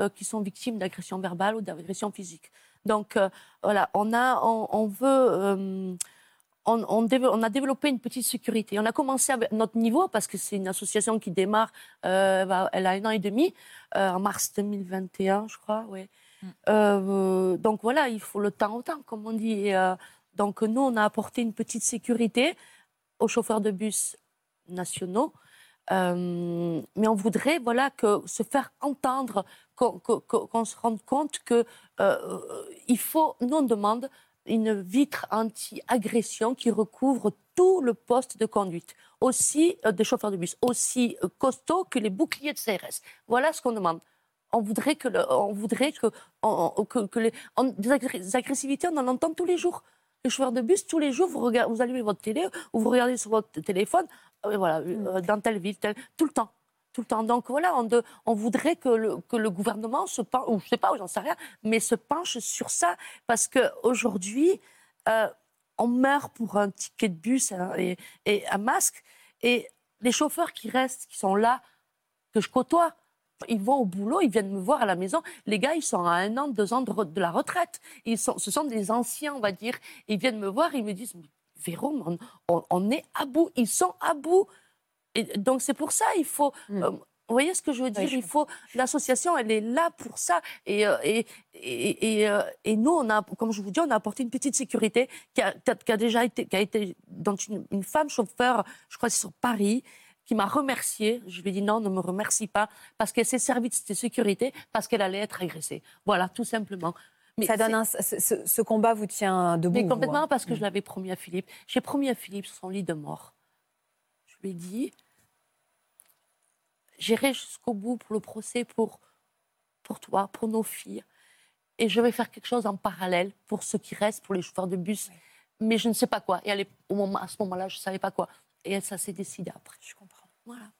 euh, qui sont victimes d'agressions verbales ou d'agressions physiques. Donc euh, voilà, on a, on, on veut, euh, on, on déve- on a développé une petite sécurité. On a commencé à notre niveau parce que c'est une association qui démarre, euh, va- elle a un an et demi, euh, en mars 2021, je crois, ouais. Euh, donc voilà, il faut le temps au temps, comme on dit. Et, donc nous, on a apporté une petite sécurité aux chauffeurs de bus nationaux. Euh, mais on voudrait voilà, que se faire entendre, qu'on se rende compte que euh, il faut, nous on demande une vitre anti-agression qui recouvre tout le poste de conduite, aussi euh, des chauffeurs de bus, aussi euh, costaud que les boucliers de CRS. Voilà ce qu'on demande. On voudrait que, on voudrait que, les, des agressivités, on en entend tous les jours. Les chauffeurs de bus, tous les jours, vous, regardez, vous allumez votre télé ou vous regardez sur votre téléphone, euh, voilà, euh, dans telle ville, telle- tout le temps. Tout le temps. Donc voilà, on, de- on voudrait que le, que le gouvernement se penche, ou je sais pas, j'en sais rien, mais se penche sur ça. Parce qu'aujourd'hui, euh, on meurt pour un ticket de bus hein, et, et un masque. Et les chauffeurs qui restent, qui sont là, que je côtoie, ils vont au boulot, ils viennent me voir à la maison. Les gars, ils sont à un an, deux ans de, la retraite. Ils sont, ce sont des anciens, on va dire. Ils viennent me voir, ils me disent, Véro, on, on- on est à bout. Ils sont à bout. Et donc c'est pour ça, il faut... euh, vous voyez ce que je veux dire? Mm. je Il faut l'association, elle est là pour ça. Et, euh, et, et, et, euh, et nous, on a, comme je vous dis, on a apporté une petite sécurité qui a, qui a déjà été, qui a été dans une, une femme chauffeur, je crois, c'est sur Paris, qui m'a remercié. Je lui ai dit non, ne me remercie pas, parce qu'elle s'est servie de cette sécurité, parce qu'elle allait être agressée. Voilà, tout simplement. Mais Ça donne un- ce, combat vous tient debout. mais vous, complètement hein. parce que je l'avais promis à Philippe. J'ai promis à Philippe son lit de mort. Je lui ai dit, j'irai jusqu'au bout pour le procès, pour, pour toi, pour nos filles. Et je vais faire quelque chose en parallèle pour ceux qui restent, pour les chauffeurs de bus. Mais je ne sais pas quoi. Et au moment, à ce moment-là, je ne savais pas quoi. Et ça s'est décidé après. Je comprends. Voilà.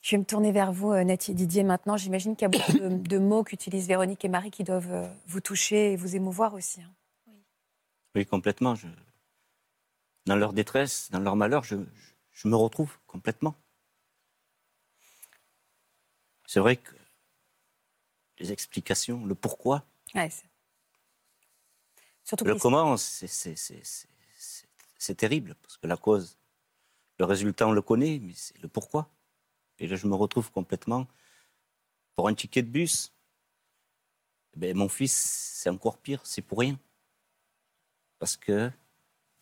Je vais me tourner vers vous, euh, Nathalie Didier, maintenant. J'imagine qu'il y a beaucoup de, de mots qu'utilisent Véronique et Marie qui doivent euh, vous toucher et vous émouvoir aussi. hein. Oui, complètement. Je... Dans leur détresse, dans leur malheur, je, je- je me retrouve complètement. C'est vrai que les explications, le pourquoi, Ouais, Surtout le comment, c'est terrible, parce que la cause, le résultat, on le connaît, mais c'est le pourquoi. Et là, je me retrouve complètement pour un ticket de bus. Ben, mon fils, c'est encore pire, c'est pour rien. Parce que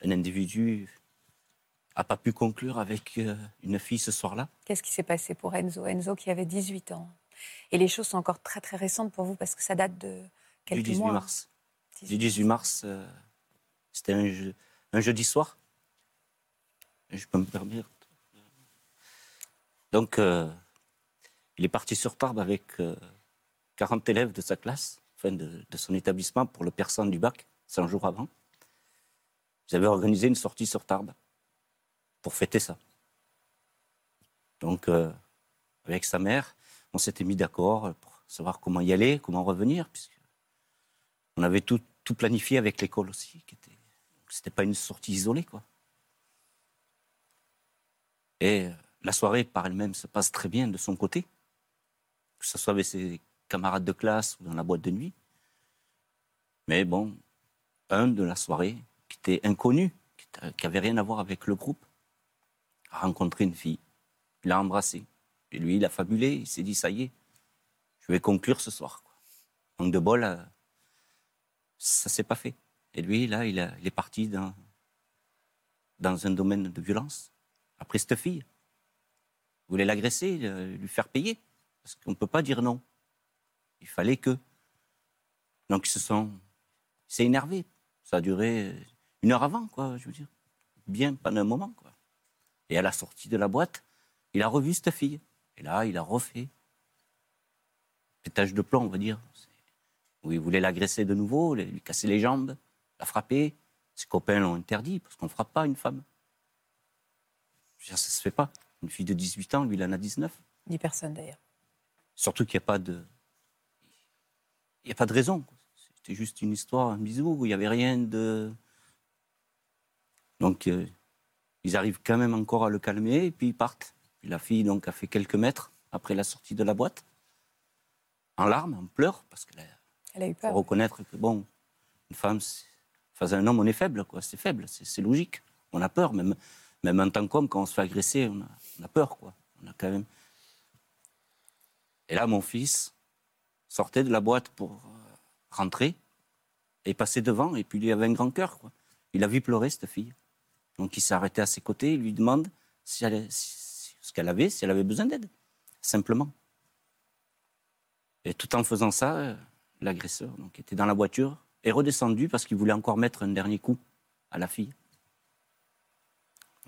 un individu n'a pas pu conclure avec euh, une fille ce soir-là. Qu'est-ce qui s'est passé pour Enzo? Enzo qui avait 18 ans. Et les choses sont encore très très récentes pour vous parce que ça date de quelques du 18 mois. hein. mars. Du 18 mars, euh, c'était un, je- un jeudi soir. Je peux me permettre. Donc, euh, il est parti sur Tarbes avec euh, 40 élèves de sa classe, enfin de, son établissement, pour le percent du bac, 100 jours avant. Ils avaient organisé une sortie sur Tarbes pour fêter ça. Donc, euh, avec sa mère, on s'était mis d'accord pour savoir comment y aller, comment revenir, puisque on avait tout, tout planifié avec l'école aussi. qui était- donc C'était pas une sortie isolée, quoi. Et la soirée par elle-même se passe très bien de son côté, que ce soit avec ses camarades de classe ou dans la boîte de nuit. Mais bon, un de la soirée, qui était inconnu, qui était- qui avait rien à voir avec le groupe, a rencontré une fille. Il l'a embrassée. Et lui, il a fabulé, il s'est dit, ça y est, je vais conclure ce soir. Manque de bol, euh, ça s'est pas fait. Et lui, là, il, est parti dans un domaine de violence. Après cette fille, il voulait l'agresser, euh, lui faire payer. Parce qu'on ne peut pas dire non. Il fallait que. Donc ils se sont. Il s'est énervé. Ça a duré une heure avant, quoi, je veux dire. Bien pendant un moment, quoi. Et à la sortie de la boîte, il a revu cette fille. Et là, il a refait. Pétage de plomb, on va dire. Où il voulait l'agresser de nouveau, lui casser les jambes, la frapper. Ses copains l'ont interdit, parce qu'on ne frappe pas une femme. Ça ne se fait pas. Une fille de 18 ans, lui, il en a 19. Ni personne d'ailleurs. Surtout qu'il n'y a pas de. Il n'y a pas de raison. C'était juste une histoire, un bisou, où il n'y avait rien de. Donc, euh, ils arrivent quand même encore à le calmer, et puis ils partent. Puis la fille donc, a fait quelques mètres après la sortie de la boîte, en larmes, en pleurs, parce qu'elle a Elle a eu faut peur. reconnaître que, bon, une femme, c'est- enfin, un homme, on est faible, quoi. C'est faible, c'est logique. On a peur, même, même en tant qu'homme, quand on se fait agresser, on a, peur, quoi. On a quand même. Et là, mon fils sortait de la boîte pour euh, rentrer et passait devant, et puis il avait un grand cœur, quoi. Il a vu pleurer cette fille. Donc il s'est arrêté à ses côtés, il lui demande si elle, ce qu'elle avait, si elle avait besoin d'aide, simplement. Et tout en faisant ça, euh, l'agresseur était dans la voiture, est redescendu parce qu'il voulait encore mettre un dernier coup à la fille.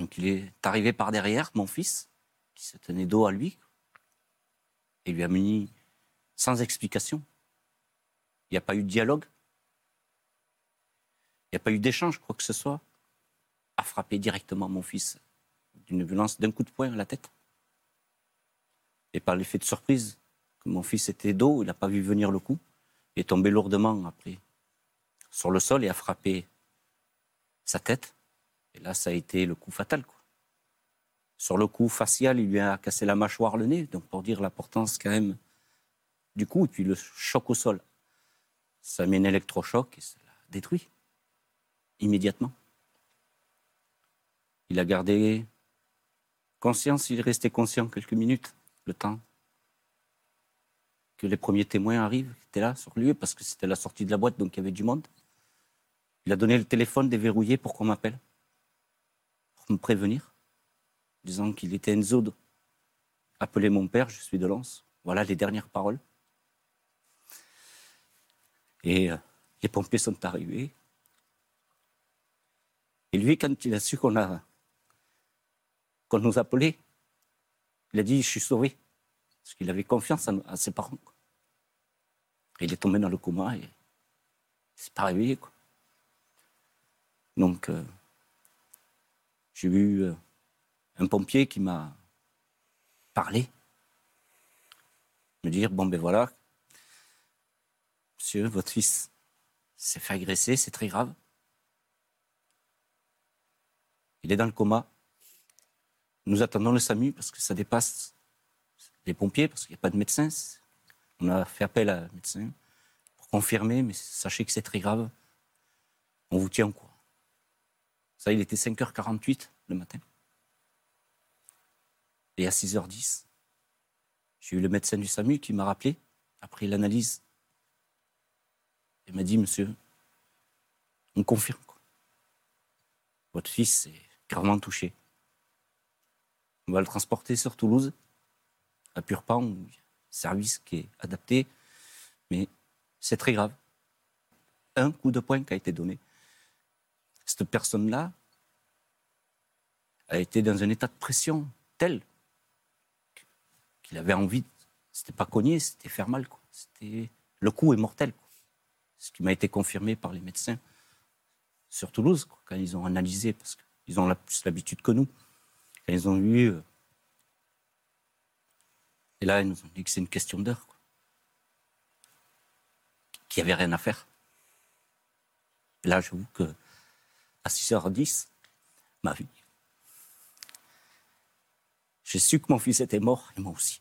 Donc il est arrivé par derrière, mon fils, qui se tenait dos à lui, et lui a mis sans explication. Il n'y a pas eu de dialogue. Il n'y a pas eu d'échange, quoi que ce soit. A frappé directement mon fils d'une violence d'un coup de poing à la tête. Et par l'effet de surprise, que mon fils était dos, il n'a pas vu venir le coup. Il est tombé lourdement après sur le sol et a frappé sa tête. Et là, ça a été le coup fatal. Sur le coup facial, il lui a cassé la mâchoire, le nez. Donc, pour dire l'importance quand même du coup, et puis le choc au sol. Ça met un électrochoc et ça l'a détruit immédiatement. Il a gardé conscience, il est resté conscient quelques minutes, le temps que les premiers témoins arrivent, qui étaient là sur lieu, parce que c'était la sortie de la boîte, donc il y avait du monde. Il a donné le téléphone déverrouillé pour qu'on m'appelle, me prévenir, disant qu'il était Enzo. Appelez mon père, je suis de Lens. Voilà les dernières paroles. Et euh, les pompiers sont arrivés. Et lui, quand il a su qu'on a qu'on nous appelait, il a dit Je suis sauvé. Parce qu'il avait confiance en- à, ses parents. Et il est tombé dans le coma et il s'est pas réveillé. Quoi. Donc, euh, j'ai eu euh, un pompier qui m'a parlé, me dire Bon, ben voilà, monsieur, votre fils s'est fait agresser, c'est très grave. Il est dans le coma. Nous attendons le SAMU parce que ça dépasse les pompiers, parce qu'il n'y a pas de médecin. On a fait appel à un médecin pour confirmer, mais sachez que c'est très grave. On vous tient au courant. Ça, il était 5h48 le matin. Et à 6h10, j'ai eu le médecin du SAMU qui m'a rappelé, après l'analyse. Il m'a dit, monsieur, on confirme. quoi. Votre fils est gravement touché. On va le transporter sur Toulouse, à Purpan, où il y a un service qui est adapté, mais c'est très grave. Un coup de poing qui a été donné. Cette personne-là a été dans un état de pression tel qu'il avait envie. C'était pas cogner, c'était faire mal. C'était le coup est mortel. Ce qui m'a été confirmé par les médecins sur Toulouse quand ils ont analysé, parce qu'ils ont plus l'habitude que nous. Quand ils ont eu euh, et là, ils nous ont dit que c'est une question d'heure. Qu'il n'y avait rien à faire. Là, j'avoue que à 6h10, ma vie, j'ai su que mon fils était mort, et moi aussi.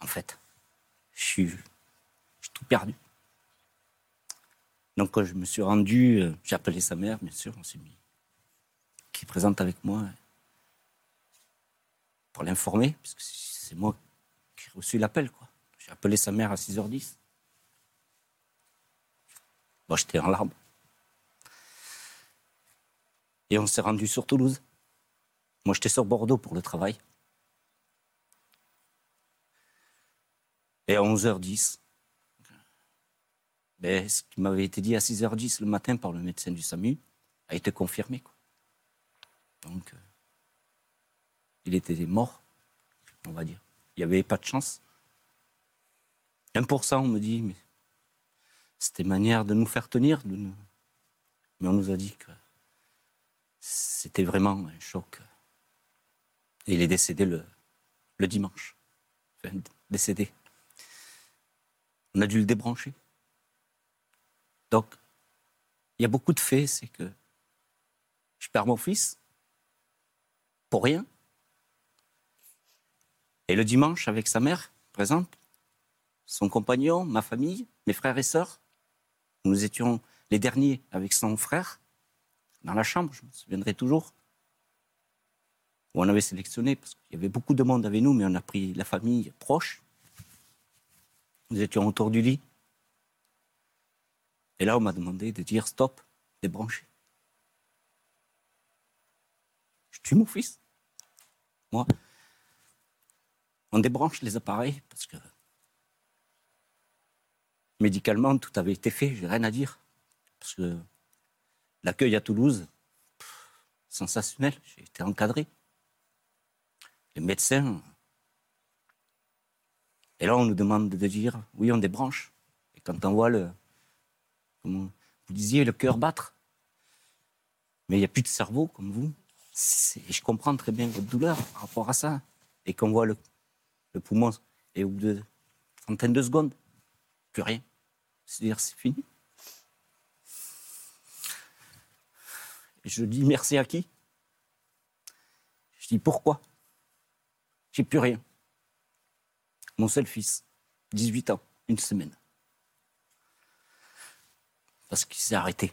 En fait, je suis, tout perdu. Donc, je me suis rendu, euh, j'ai appelé sa mère, bien sûr, on s'est mis, qui est présente avec moi, pour l'informer, puisque c'est moi qui ai reçu l'appel. J'ai appelé sa mère à 6h10. Moi, j'étais en larmes. Et on s'est rendu sur Toulouse. Moi, j'étais sur Bordeaux pour le travail. Et à 11h10, ben, ce qui m'avait été dit à 6h10 le matin par le médecin du SAMU a été confirmé. Donc, euh, il était mort, on va dire. Il n'y avait pas de chance. 1%, on me dit, mais c'était manière de nous faire tenir. Mais on nous a dit que c'était vraiment un choc. Il est décédé le, dimanche. Décédé. On a dû le débrancher. Donc, il y a beaucoup de faits, c'est que je perds mon fils pour rien. Et le dimanche, avec sa mère présente, son compagnon, ma famille, mes frères et sœurs, nous étions les derniers avec son frère dans la chambre, je me souviendrai toujours, où on avait sélectionné, parce qu'il y avait beaucoup de monde avec nous, mais on a pris la famille proche. Nous étions autour du lit. Et là, on m'a demandé de dire stop, débrancher. Je tue mon fils. Moi, on débranche les appareils parce que médicalement, tout avait été fait, j'ai rien à dire. Parce que l'accueil à Toulouse, sensationnel, j'ai été encadré. Les médecins. Et là, on nous demande de dire oui, on débranche. Et quand on voit le, vous disiez, le cœur battre, mais il n'y a plus de cerveau comme vous. Et je comprends très bien votre douleur par rapport à ça. Et qu'on voit le, le poumon, et au bout de trentaine de secondes, plus rien. C'est-à-dire, c'est fini. Je dis merci à qui? Je dis pourquoi? J'ai plus rien. Mon seul fils, 18 ans, une semaine. Parce qu'il s'est arrêté.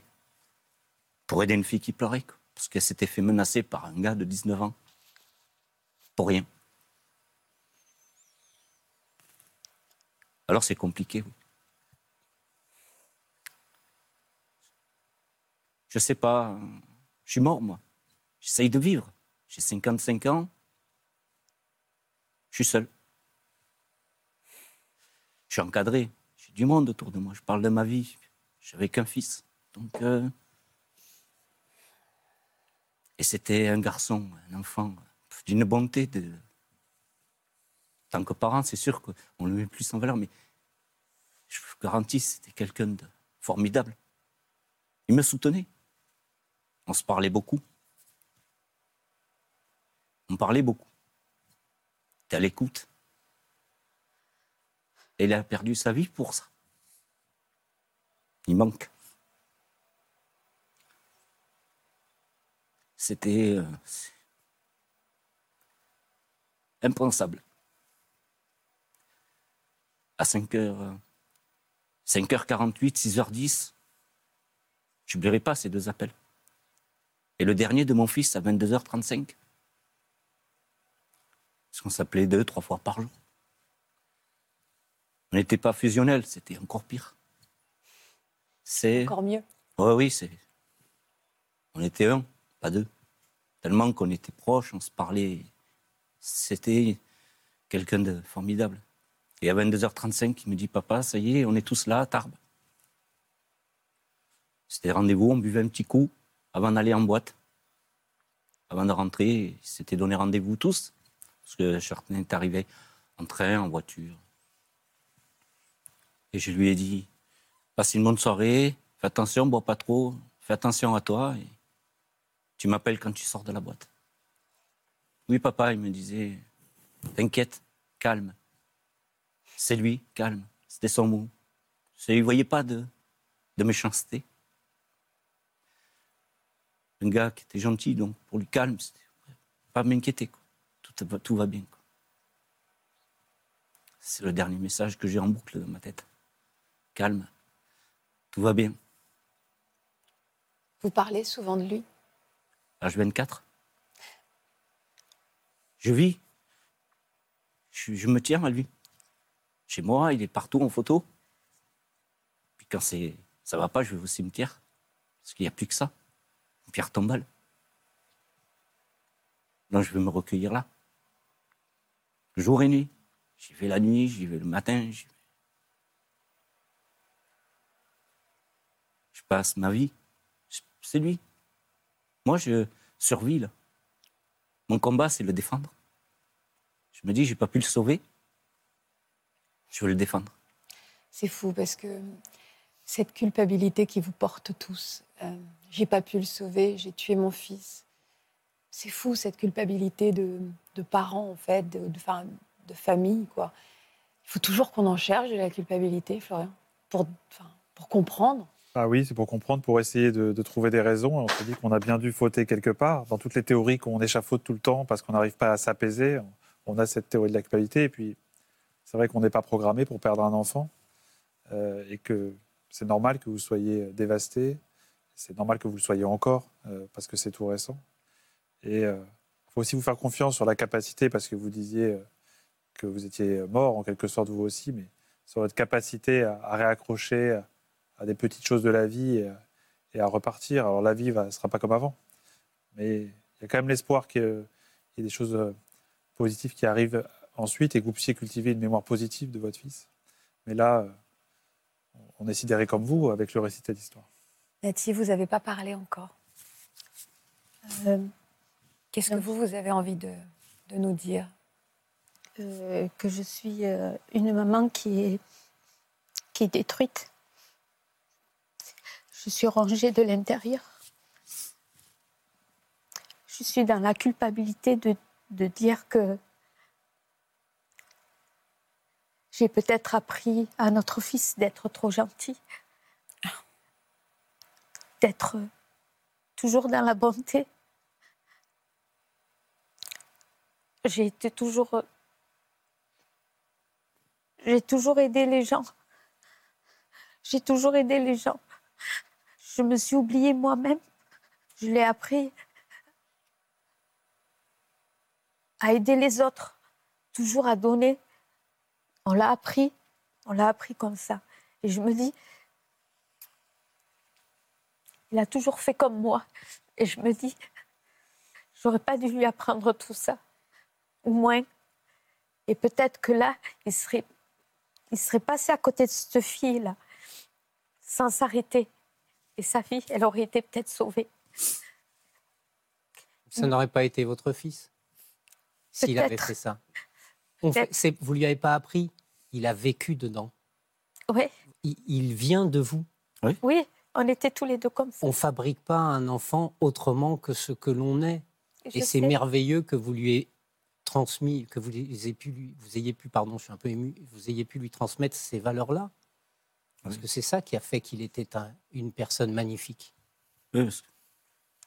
Pour aider une fille qui pleurait. Parce qu'elle s'était fait menacer par un gars de 19 ans. Pour rien. Alors c'est compliqué, oui. Je sais pas. Je suis mort, moi. J'essaye de vivre. J'ai 55 ans. Je suis seul. Je suis encadré. J'ai du monde autour de moi. Je parle de ma vie. J'avais qu'un fils. Donc. euh, Et c'était un garçon, un enfant, d'une bonté. De... Tant que parent, c'est sûr qu'on le met plus en valeur, mais je vous garantis, c'était quelqu'un de formidable. Il me soutenait. On se parlait beaucoup. On parlait beaucoup. Était à l'écoute. Et a perdu sa vie pour ça. Il manque. C'était euh, impensable. À 5h, 5h48, 6h10, je n'oublierai pas ces deux appels. Et le dernier de mon fils à 22h35. Parce qu'on s'appelait deux, trois fois par jour. On n'était pas fusionnels, c'était encore pire. C'est. Encore mieux. Oui, oui, c'est. On était un, pas deux. Tellement qu'on était proches, on se parlait. C'était quelqu'un de formidable. Et à 22h35, il me dit Papa, ça y est, on est tous là à Tarbes. C'était rendez-vous, on buvait un petit coup avant d'aller en boîte. Avant de rentrer, il s'était donné rendez-vous tous. Parce que certains est arrivé en train, en voiture. Et je lui ai dit Passe une bonne soirée, fais attention, bois pas trop, fais attention à toi. Tu m'appelles quand tu sors de la boîte. Oui, papa, il me disait T'inquiète, calme. C'est lui, calme. C'était son mot. Il ne voyait pas de méchanceté. Un gars qui était gentil, donc pour lui calme, c'était pas m'inquiéter. Tout, va- tout va bien. C'est le dernier message que j'ai en boucle dans ma tête. Calme, tout va bien. Vous parlez souvent de lui? H24. Je vis. Je, je me tiens à lui. Chez moi, il est partout en photo. Puis quand c'est, ça va pas, je vais au cimetière. Parce qu'il n'y a plus que ça. Pierre tombale. Donc je vais me recueillir là. Jour et nuit. J'y vais la nuit, j'y vais le matin. vais. passe ma vie, c'est lui. Moi, je survis là. Mon combat, c'est le défendre. Je me dis, j'ai pas pu le sauver. Je veux le défendre. C'est fou parce que cette culpabilité qui vous porte tous, euh, j'ai pas pu le sauver, j'ai tué mon fils. C'est fou cette culpabilité de, parents en fait, de, famille quoi. Il faut toujours qu'on en cherche de la culpabilité, Florian, pour, comprendre. Ah oui, c'est pour comprendre, pour essayer de, de trouver des raisons. On se dit qu'on a bien dû fauter quelque part. Dans toutes les théories qu'on échafaude tout le temps parce qu'on n'arrive pas à s'apaiser, on a cette théorie de la culpabilité. Et puis, c'est vrai qu'on n'est pas programmé pour perdre un enfant euh, et que c'est normal que vous soyez dévasté. C'est normal que vous le soyez encore euh, parce que c'est tout récent. Et il euh, faut aussi vous faire confiance sur la capacité parce que vous disiez euh, que vous étiez mort en quelque sorte vous aussi, mais sur votre capacité à, réaccrocher à, des petites choses de la vie et et à repartir. Alors la vie ne sera pas comme avant, mais il y a quand même l'espoir qu'il y ait des choses euh, positives qui arrivent ensuite et que vous puissiez cultiver une mémoire positive de votre fils. Mais là, euh, on est sidéré comme vous avec le récit de l'histoire. Nathalie, vous n'avez pas parlé encore. Euh, Qu'est-ce que vous, vous avez envie de, de nous dire? Euh, Que je suis euh, une maman qui est, qui est détruite. Je suis rangée de l'intérieur. Je suis dans la culpabilité de, de dire que j'ai peut-être appris à notre fils d'être trop gentil, d'être toujours dans la bonté. J'ai été toujours. J'ai toujours aidé les gens. J'ai toujours aidé les gens. Je me suis oubliée moi-même. Je l'ai appris à aider les autres, toujours à donner. On l'a appris, on l'a appris comme ça. Et je me dis, il a toujours fait comme moi. Et je me dis, j'aurais pas dû lui apprendre tout ça, ou moins. Et peut-être que là, il serait, il serait passé à côté de cette fille-là, sans s'arrêter. Et sa vie, elle aurait été peut-être sauvée. Ça n'aurait pas été votre fils s'il avait fait ça. On fait, vous lui avez pas appris, il a vécu dedans. Oui, Il, il vient de vous. oui, on était tous les deux comme ça. On fabrique pas un enfant autrement que ce que l'on est. Je Et c'est merveilleux que vous lui ayez transmis, que vous ayez pu, lui, vous ayez pu, pardon, je suis un peu ému, vous ayez pu lui transmettre ces valeurs-là. Parce Oui. que c'est ça qui a fait qu'il était un- une personne magnifique. Oui,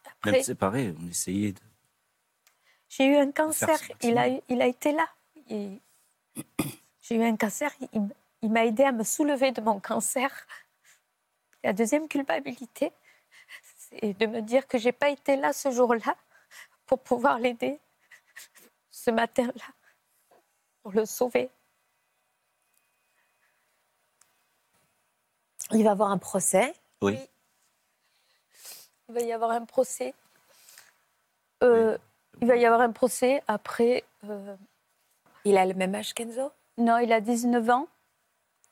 Après- même séparés, on essayait de. J'ai eu un cancer, a, il a été là. J'ai eu un cancer, il, m'a aidé à me soulever de mon cancer. La deuxième culpabilité, c'est de me dire que j'ai pas été là ce jour-là pour pouvoir l'aider ce matin-là, pour le sauver. Il va avoir un procès. Oui. Il va y avoir un procès. Euh, Il va y avoir un procès après. euh, Il a le même âge qu'Enzo? Non, il a 19 ans.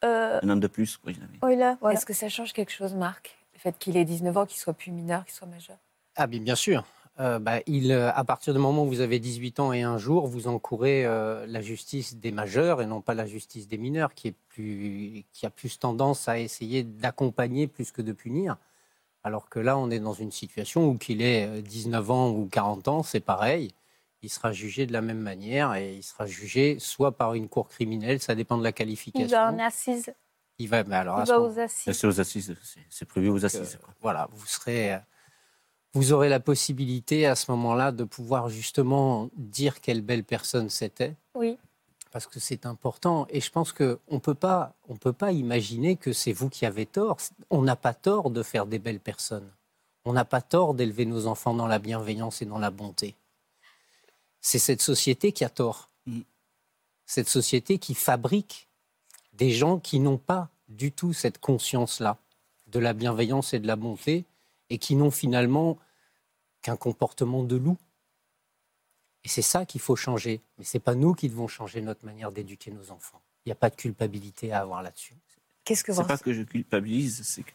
Euh, Un an de plus, oui. oh, a- voilà. Est-ce que ça change quelque chose, Marc? Le fait qu'il ait 19 ans, qu'il soit plus mineur, qu'il soit majeur? Ah bien, bien sûr. Euh, bah, il, euh, à partir du moment où vous avez 18 ans et un jour, vous encourez euh, la justice des majeurs et non pas la justice des mineurs, qui, est plus, qui a plus tendance à essayer d'accompagner plus que de punir. Alors que là, on est dans une situation où qu'il ait euh, 19 ans ou 40 ans, c'est pareil. Il sera jugé de la même manière et il sera jugé soit par une cour criminelle, ça dépend de la Il qualification. va en assise. Il va, mais alors, Il va moment- aux assises. C'est aux assises, c'est- prévu aux donc, assises. euh, voilà, vous serez, euh, vous aurez la possibilité à ce moment-là de pouvoir justement dire quelle belle personne c'était, Oui. parce que c'est important. Et je pense que on peut pas, on peut pas imaginer que c'est vous qui avez tort. On n'a pas tort de faire des belles personnes. On n'a pas tort d'élever nos enfants dans la bienveillance et dans la bonté. C'est cette société qui a tort. Mm. Cette société qui fabrique des gens qui n'ont pas du tout cette conscience-là de la bienveillance et de la bonté et qui n'ont finalement qu'un comportement de loup. Et c'est ça qu'il faut changer. Mais ce n'est pas nous qui devons changer notre manière d'éduquer nos enfants. Il n'y a pas de culpabilité à avoir là-dessus. Qu'est-ce que C'est vous pas que je culpabilise, c'est que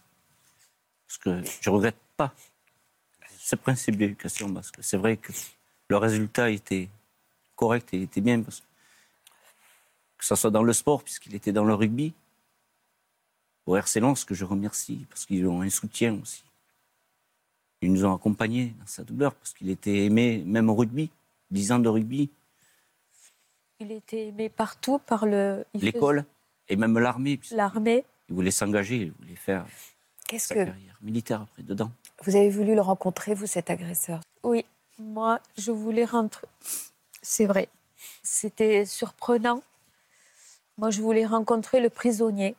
Parce que je ne regrette pas ce principe d'éducation, parce que c'est vrai que le résultat était correct et était bien. Parce que, ce soit dans le sport, puisqu'il était dans le rugby, au RC Lens, que je remercie, parce qu'ils ont un soutien aussi. Ils nous ont accompagnés dans sa douleur, parce qu'il était aimé même au rugby, 10 ans de rugby, Il était aimé partout par le. l'école et même l'armée. L'armée. Il voulait s'engager, il voulait faire Qu'est-ce sa que carrière militaire après, dedans. vous avez voulu le rencontrer, vous, cet agresseur? Oui, moi, je voulais rentrer. C'est vrai. C'était surprenant. Moi, je voulais rencontrer le prisonnier.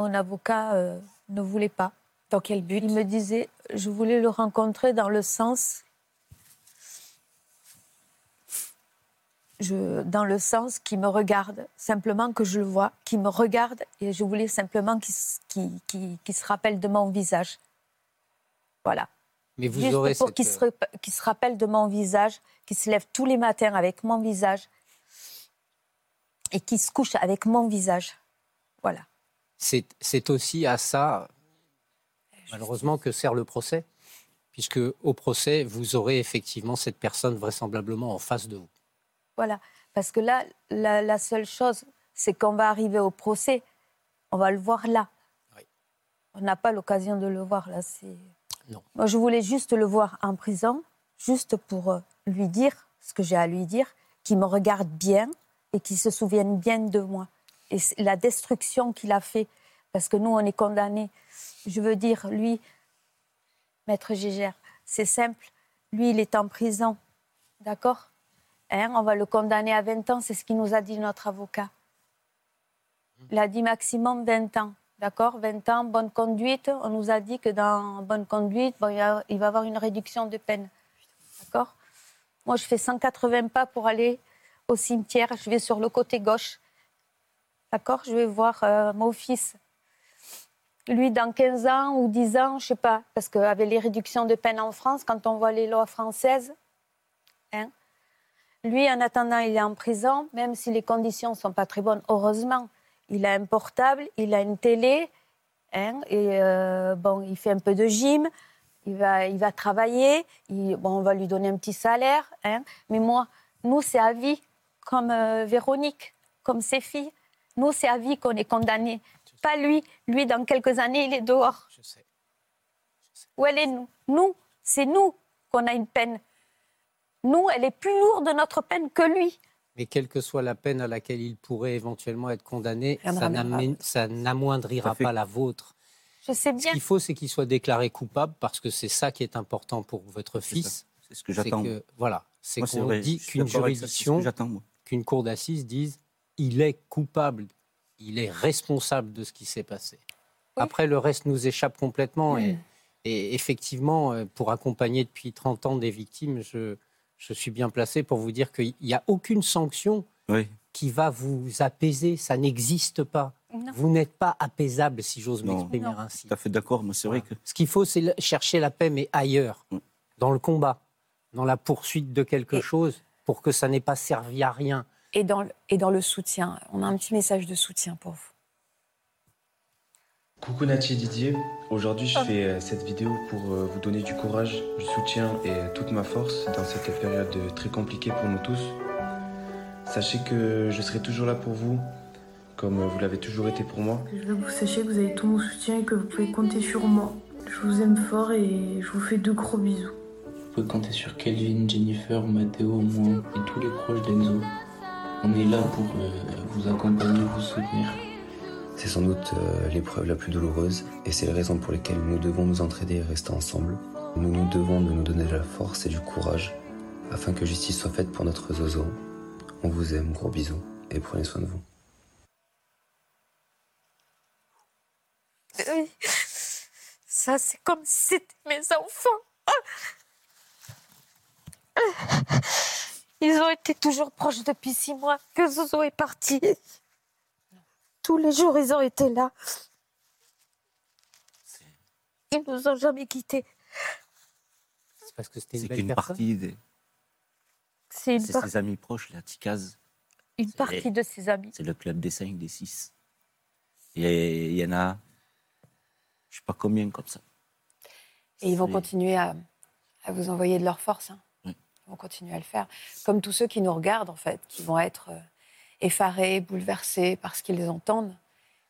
Mon avocat euh, ne voulait pas. Dans quel but? Il me disait, je voulais le rencontrer dans le sens, je, dans le sens qui me regarde, simplement que je le vois, qui me regarde, et je voulais simplement qu'il se rappelle de mon visage. Voilà. Mais vous Juste aurez pour cette, qu'il se, qu'il se rappelle de mon visage, qu'il se lève tous les matins avec mon visage et qu'il se couche avec mon visage. Voilà. C'est c'est aussi à ça, malheureusement, que sert le procès, puisque au procès, vous aurez effectivement cette personne vraisemblablement en face de vous. Voilà. Parce que là, la, la seule chose, c'est qu'on va arriver au procès, on va le voir là. Oui. On n'a pas l'occasion de le voir là. C'est... Moi, je voulais juste le voir en prison, juste pour euh, lui dire ce que j'ai à lui dire, qu'il me regarde bien et qu'il se souvienne bien de moi. Et la destruction qu'il a fait, parce que nous, on est condamnés. Je veux dire, lui, Maître Gégère, c'est simple. Lui, il est en prison, d'accord? Hein, On va le condamner à 20 ans, c'est ce qu'il nous a dit notre avocat. Il a dit maximum 20 ans. D'accord 20 ans, bonne conduite. On nous a dit que dans bonne conduite, il, va y avoir une réduction de peine. D'accord Moi, je fais 180 pas pour aller au cimetière. Je vais sur le côté gauche. D'accord Je vais voir euh, mon fils. Lui, dans 15 ans ou 10 ans, je sais pas. Parce qu'avec les réductions de peine en France, quand on voit les lois françaises, hein, lui, en attendant, il est en prison, même si les conditions ne sont pas très bonnes, heureusement. Il a un portable, il a une télé, hein, et euh, bon, il fait un peu de gym, il va, il va travailler, il- bon, on va lui donner un petit salaire. hein. mais moi, nous, c'est à vie, comme euh, Véronique, comme ses filles. Nous, c'est à vie qu'on est condamnés. Pas lui. Lui, dans quelques années, il est dehors. Je sais. Où elle est, nous? Nous, c'est nous qu'on a une peine. Nous, elle est plus lourde, notre peine, que lui. Mais quelle que soit la peine à laquelle il pourrait éventuellement être condamné, ça n'amoindrira fait. pas la vôtre. Je sais Ce bien. qu'il faut, c'est qu'il soit déclaré coupable parce que c'est ça qui est important pour votre fils. C'est ce que j'attends. voilà, c'est qu'on dit qu'une ce juridiction, qu'une cour d'assises dise il est coupable, il est responsable de ce qui s'est passé. Après, le reste nous échappe complètement. Et, et effectivement, euh, pour accompagner depuis 30 ans des victimes, je, je suis bien placé pour vous dire qu'il n'y a aucune sanction Oui. qui va vous apaiser. Ça n'existe pas. Non. Vous n'êtes pas apaisable, si j'ose m'exprimer ainsi. Tout à fait d'accord. Moi, c'est vrai que Ce qu'il faut, c'est chercher la paix, mais ailleurs, dans le combat, dans la poursuite de quelque Et- chose, pour que ça n'ait pas servi à rien. et dans, le, et dans le soutien. On a un petit message de soutien pour vous. Coucou Nati et Didier, aujourd'hui je fais euh, cette vidéo pour euh, vous donner du courage, du soutien et toute ma force dans cette période euh, très compliquée pour nous tous. Sachez que je serai toujours là pour vous, comme vous l'avez toujours été pour moi. Je veux que vous sachiez que vous avez tout mon soutien et que vous pouvez compter sur moi. Je vous aime fort et je vous fais de gros bisous. Vous pouvez compter sur Kelvin, Jennifer, Matteo, moi et tous les proches d'Enzo. On est là pour vous accompagner, vous soutenir. C'est sans doute euh, l'épreuve la plus douloureuse et c'est la raison pour laquelle nous devons nous entraider et rester ensemble. Nous nous devons de nous donner de la force et du courage afin que justice soit faite pour notre Zozo. On vous aime, gros bisous et prenez soin de vous. Ça, c'est comme si c'était mes enfants. Ils ont été toujours proches depuis six mois que Zozo est parti. Tous les jours, ils ont été là. Ils nous ont jamais quittés. C'est parce que c'était une belle personne. partie des. C'est une, par- ses amis proches, la Ticaz. une partie de ses amis. C'est le club des 5, des 6. Et il y en a, je sais pas combien comme ça. Et ils vont continuer à, à vous envoyer de leur force. hein. Oui. Ils vont continuer à le faire. Comme tous ceux qui nous regardent, en fait, qui vont être euh, effarés, bouleversés par ce qu'ils entendent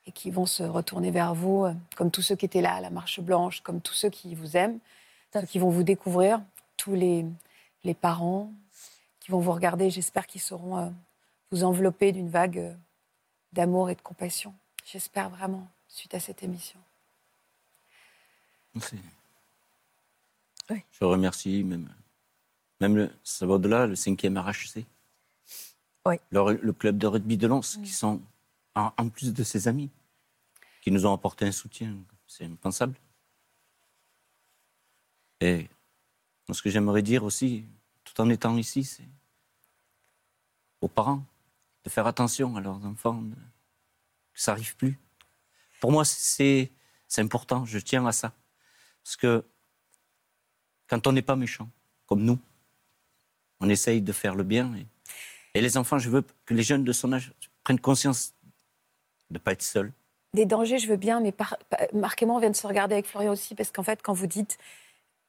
et qui vont se retourner vers vous, euh, comme tous ceux qui étaient là à la Marche Blanche, comme tous ceux qui vous aiment, ceux qui vont vous découvrir, tous les, les parents qui vont vous regarder. J'espère qu'ils sauront euh, vous envelopper d'une vague euh, d'amour et de compassion. J'espère vraiment, suite à cette émission. C'est- Je remercie même, même le, ça va au-delà, le 5e RHC. Oui. Le, le club de rugby de Lens, qui sont, en, en plus de ses amis, qui nous ont apporté un soutien. C'est impensable. Et ce que j'aimerais dire aussi, tout en étant ici, c'est aux parents de faire attention à leurs enfants, de- que ça n'arrive plus. Pour moi, c'est important, je tiens à ça. Parce que quand on n'est pas méchant, comme nous, on essaye de faire le bien. Et, et les enfants, je veux que les jeunes de son âge prennent conscience de ne pas être seuls. Des dangers, je veux bien, mais par, par- Marc et moi, on vient de se regarder avec Florian aussi, parce qu'en fait, quand vous dites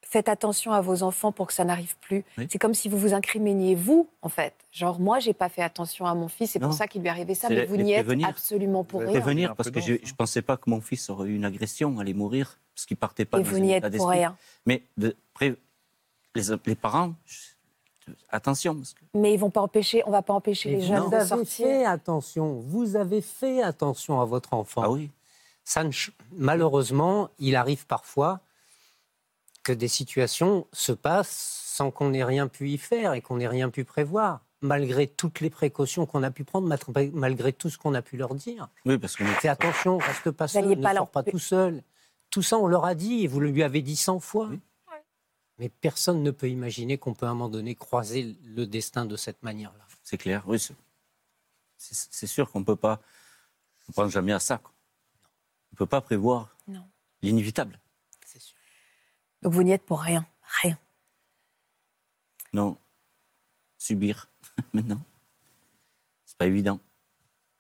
faites attention à vos enfants pour que ça n'arrive plus, c'est comme si vous vous incriminiez vous, en fait. Genre, moi, j'ai pas fait attention à mon fils, c'est pour ça qu'il lui est arrivé ça, mais les- vous n'y êtes absolument pour rien. Prévenir, parce que je ne pensais pas que mon fils aurait eu une agression, allait mourir, parce qu'il partait pas Et dans vous n'y êtes pour rien. Mais de, pré- les, les parents, attention, parce que Mais ils vont pas empêcher, on va pas empêcher Mais les vous jeunes de avez sortir. fait attention. Vous avez fait attention à votre enfant. Ah oui. Ça ne ch- malheureusement, il arrive parfois que des situations se passent sans qu'on ait rien pu y faire et qu'on n'ait rien pu prévoir, malgré toutes les précautions qu'on a pu prendre, mat- malgré tout ce qu'on a pu leur dire. Oui, parce qu'on Fais attention, reste pas seul, ne pas sors pas tout seul. Tout ça, on leur a dit et vous le lui avez dit 100 fois. Mais personne ne peut imaginer qu'on peut à un moment donné croiser le destin de cette manière-là. c'est clair. Oui, c'est- c'est c'est sûr qu'on ne peut pas. On ne pense jamais à ça. quoi. On ne peut pas prévoir l'inévitable. Donc vous n'y êtes pour rien, rien. Non. Subir, maintenant. C'est pas évident.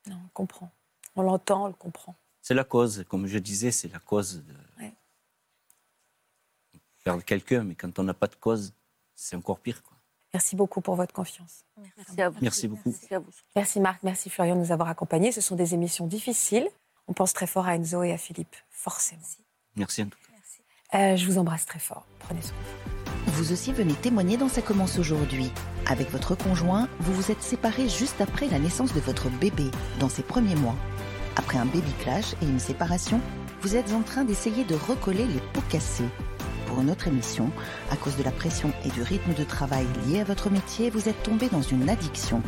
Non, on comprend. On l'entend, on le comprend. C'est la cause, comme je disais, c'est la cause de Ouais. Perdre quelqu'un, mais quand on n'a pas de cause, c'est encore pire. quoi. Merci beaucoup pour votre confiance. Merci à vous. Merci beaucoup. Merci à vous. Merci Marc, merci Florian de nous avoir accompagnés. Ce sont des émissions difficiles. On pense très fort à Enzo et à Philippe, forcément. Merci en tout cas. Euh, je vous embrasse très fort. Prenez soin. Vous aussi venez témoigner dans Ça commence aujourd'hui. Avec votre conjoint, vous vous êtes séparés juste après la naissance de votre bébé, dans ses premiers mois. Après un baby clash et une séparation, vous êtes en train d'essayer de recoller les pots cassés. Pour une autre émission, à cause de la pression et du rythme de travail lié à votre métier, vous êtes tombé dans une addiction.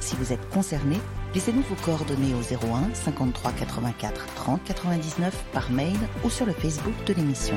Si vous êtes concerné, laissez-nous vos coordonnées au 01 53 84 30 99 par mail ou sur le Facebook de l'émission.